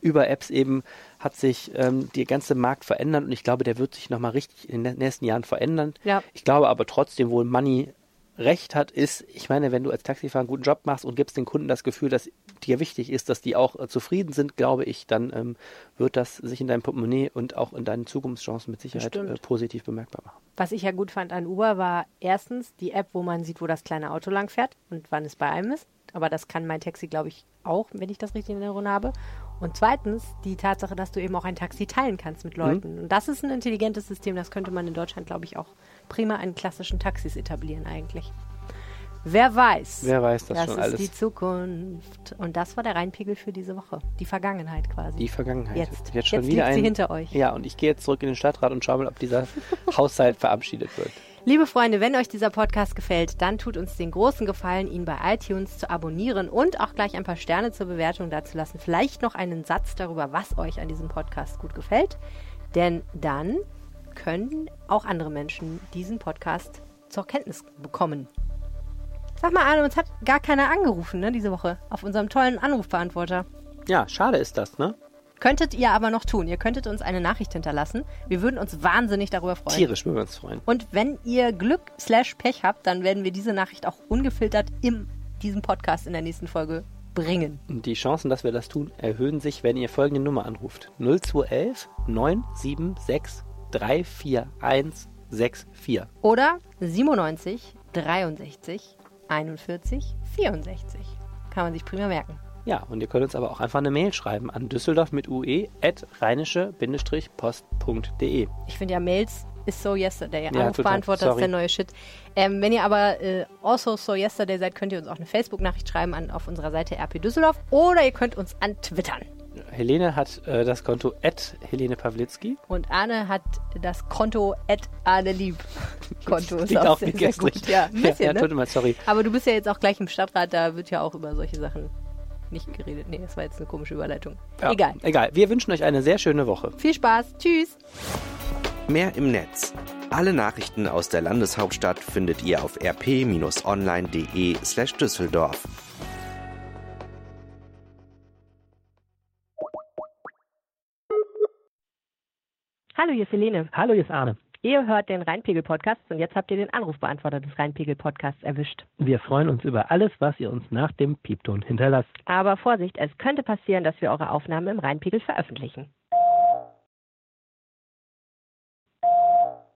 über Apps eben hat sich ähm, der ganze Markt verändert und ich glaube, der wird sich nochmal richtig in den nächsten Jahren verändern. Ja. Ich glaube aber trotzdem, wo Money recht hat, ist, ich meine, wenn du als Taxifahrer einen guten Job machst und gibst den Kunden das Gefühl, dass dir wichtig ist, dass die auch äh, zufrieden sind, glaube ich, dann ähm, wird das sich in deinem Portemonnaie und auch in deinen Zukunftschancen mit Sicherheit äh, positiv bemerkbar machen. Was ich ja gut fand an Uber war erstens die App, wo man sieht, wo das kleine Auto lang fährt und wann es bei einem ist. Aber das kann mein Taxi, glaube ich, auch, wenn ich das richtig in Erinnerung habe. Und zweitens die Tatsache, dass du eben auch ein Taxi teilen kannst mit Leuten. Und das ist ein intelligentes System, das könnte man in Deutschland, glaube ich, auch prima an klassischen Taxis etablieren eigentlich. Wer weiß. Wer weiß das, das schon ist alles. die Zukunft. Und das war der Reinpegel für diese Woche. Die Vergangenheit quasi. Die Vergangenheit. Jetzt. Jetzt schon Jetzt wieder liegt sie ein, hinter euch. Ja, und ich gehe jetzt zurück in den Stadtrat und schaue mal, ob dieser Haushalt verabschiedet wird. Liebe Freunde, wenn euch dieser Podcast gefällt, dann tut uns den großen Gefallen, ihn bei iTunes zu abonnieren und auch gleich ein paar Sterne zur Bewertung dazulassen. Vielleicht noch einen Satz darüber, was euch an diesem Podcast gut gefällt. Denn dann können auch andere Menschen diesen Podcast zur Kenntnis bekommen. Sag mal, Arne, uns hat gar keiner angerufen, ne, diese Woche, auf unserem tollen Anrufbeantworter. Ja, schade ist das, ne? Könntet ihr aber noch tun. Ihr könntet uns eine Nachricht hinterlassen. Wir würden uns wahnsinnig darüber freuen. Tierisch würden wir uns freuen. Und wenn ihr Glück slash Pech habt, dann werden wir diese Nachricht auch ungefiltert in diesem Podcast in der nächsten Folge bringen. Und die Chancen, dass wir das tun, erhöhen sich, wenn ihr folgende Nummer anruft. 0211 976 34164. Oder 97 63 41 64. Kann man sich prima merken. Ja, und ihr könnt uns aber auch einfach eine Mail schreiben an düsseldorf mit ue at rheinische-post.de. Ich finde ja Mails ist so yesterday. total. Anrufbeantworter ist der neue Shit. Ähm, wenn ihr aber äh, also so yesterday seid, könnt ihr uns auch eine Facebook-Nachricht schreiben an, auf unserer Seite RP Düsseldorf oder ihr könnt uns antwittern. Helene hat äh, das Konto at Helene Pawlitzki. Und Arne hat das Konto at Arne Lieb. Konto ist Klingt auch auch sehr, wie sehr gut. Ja, ein bisschen, ja, ne? tut mir mal, sorry. Aber du bist ja jetzt auch gleich im Stadtrat, da wird ja auch über solche Sachen nicht geredet. Nee, das war jetzt eine komische Überleitung. Ja, Egal. Egal. Wir wünschen euch eine sehr schöne Woche. Viel Spaß. Tschüss. Mehr im Netz. Alle Nachrichten aus der Landeshauptstadt findet ihr auf rp-online.de slash Düsseldorf. Hallo, hier ist Helene. Hallo, hier ist Arne. Ihr hört den Rheinpegel-Podcast und jetzt habt ihr den Anrufbeantworter des Rheinpegel-Podcasts erwischt. Wir freuen uns über alles, was ihr uns nach dem Piepton hinterlasst. Aber Vorsicht, es könnte passieren, dass wir eure Aufnahmen im Rheinpegel veröffentlichen.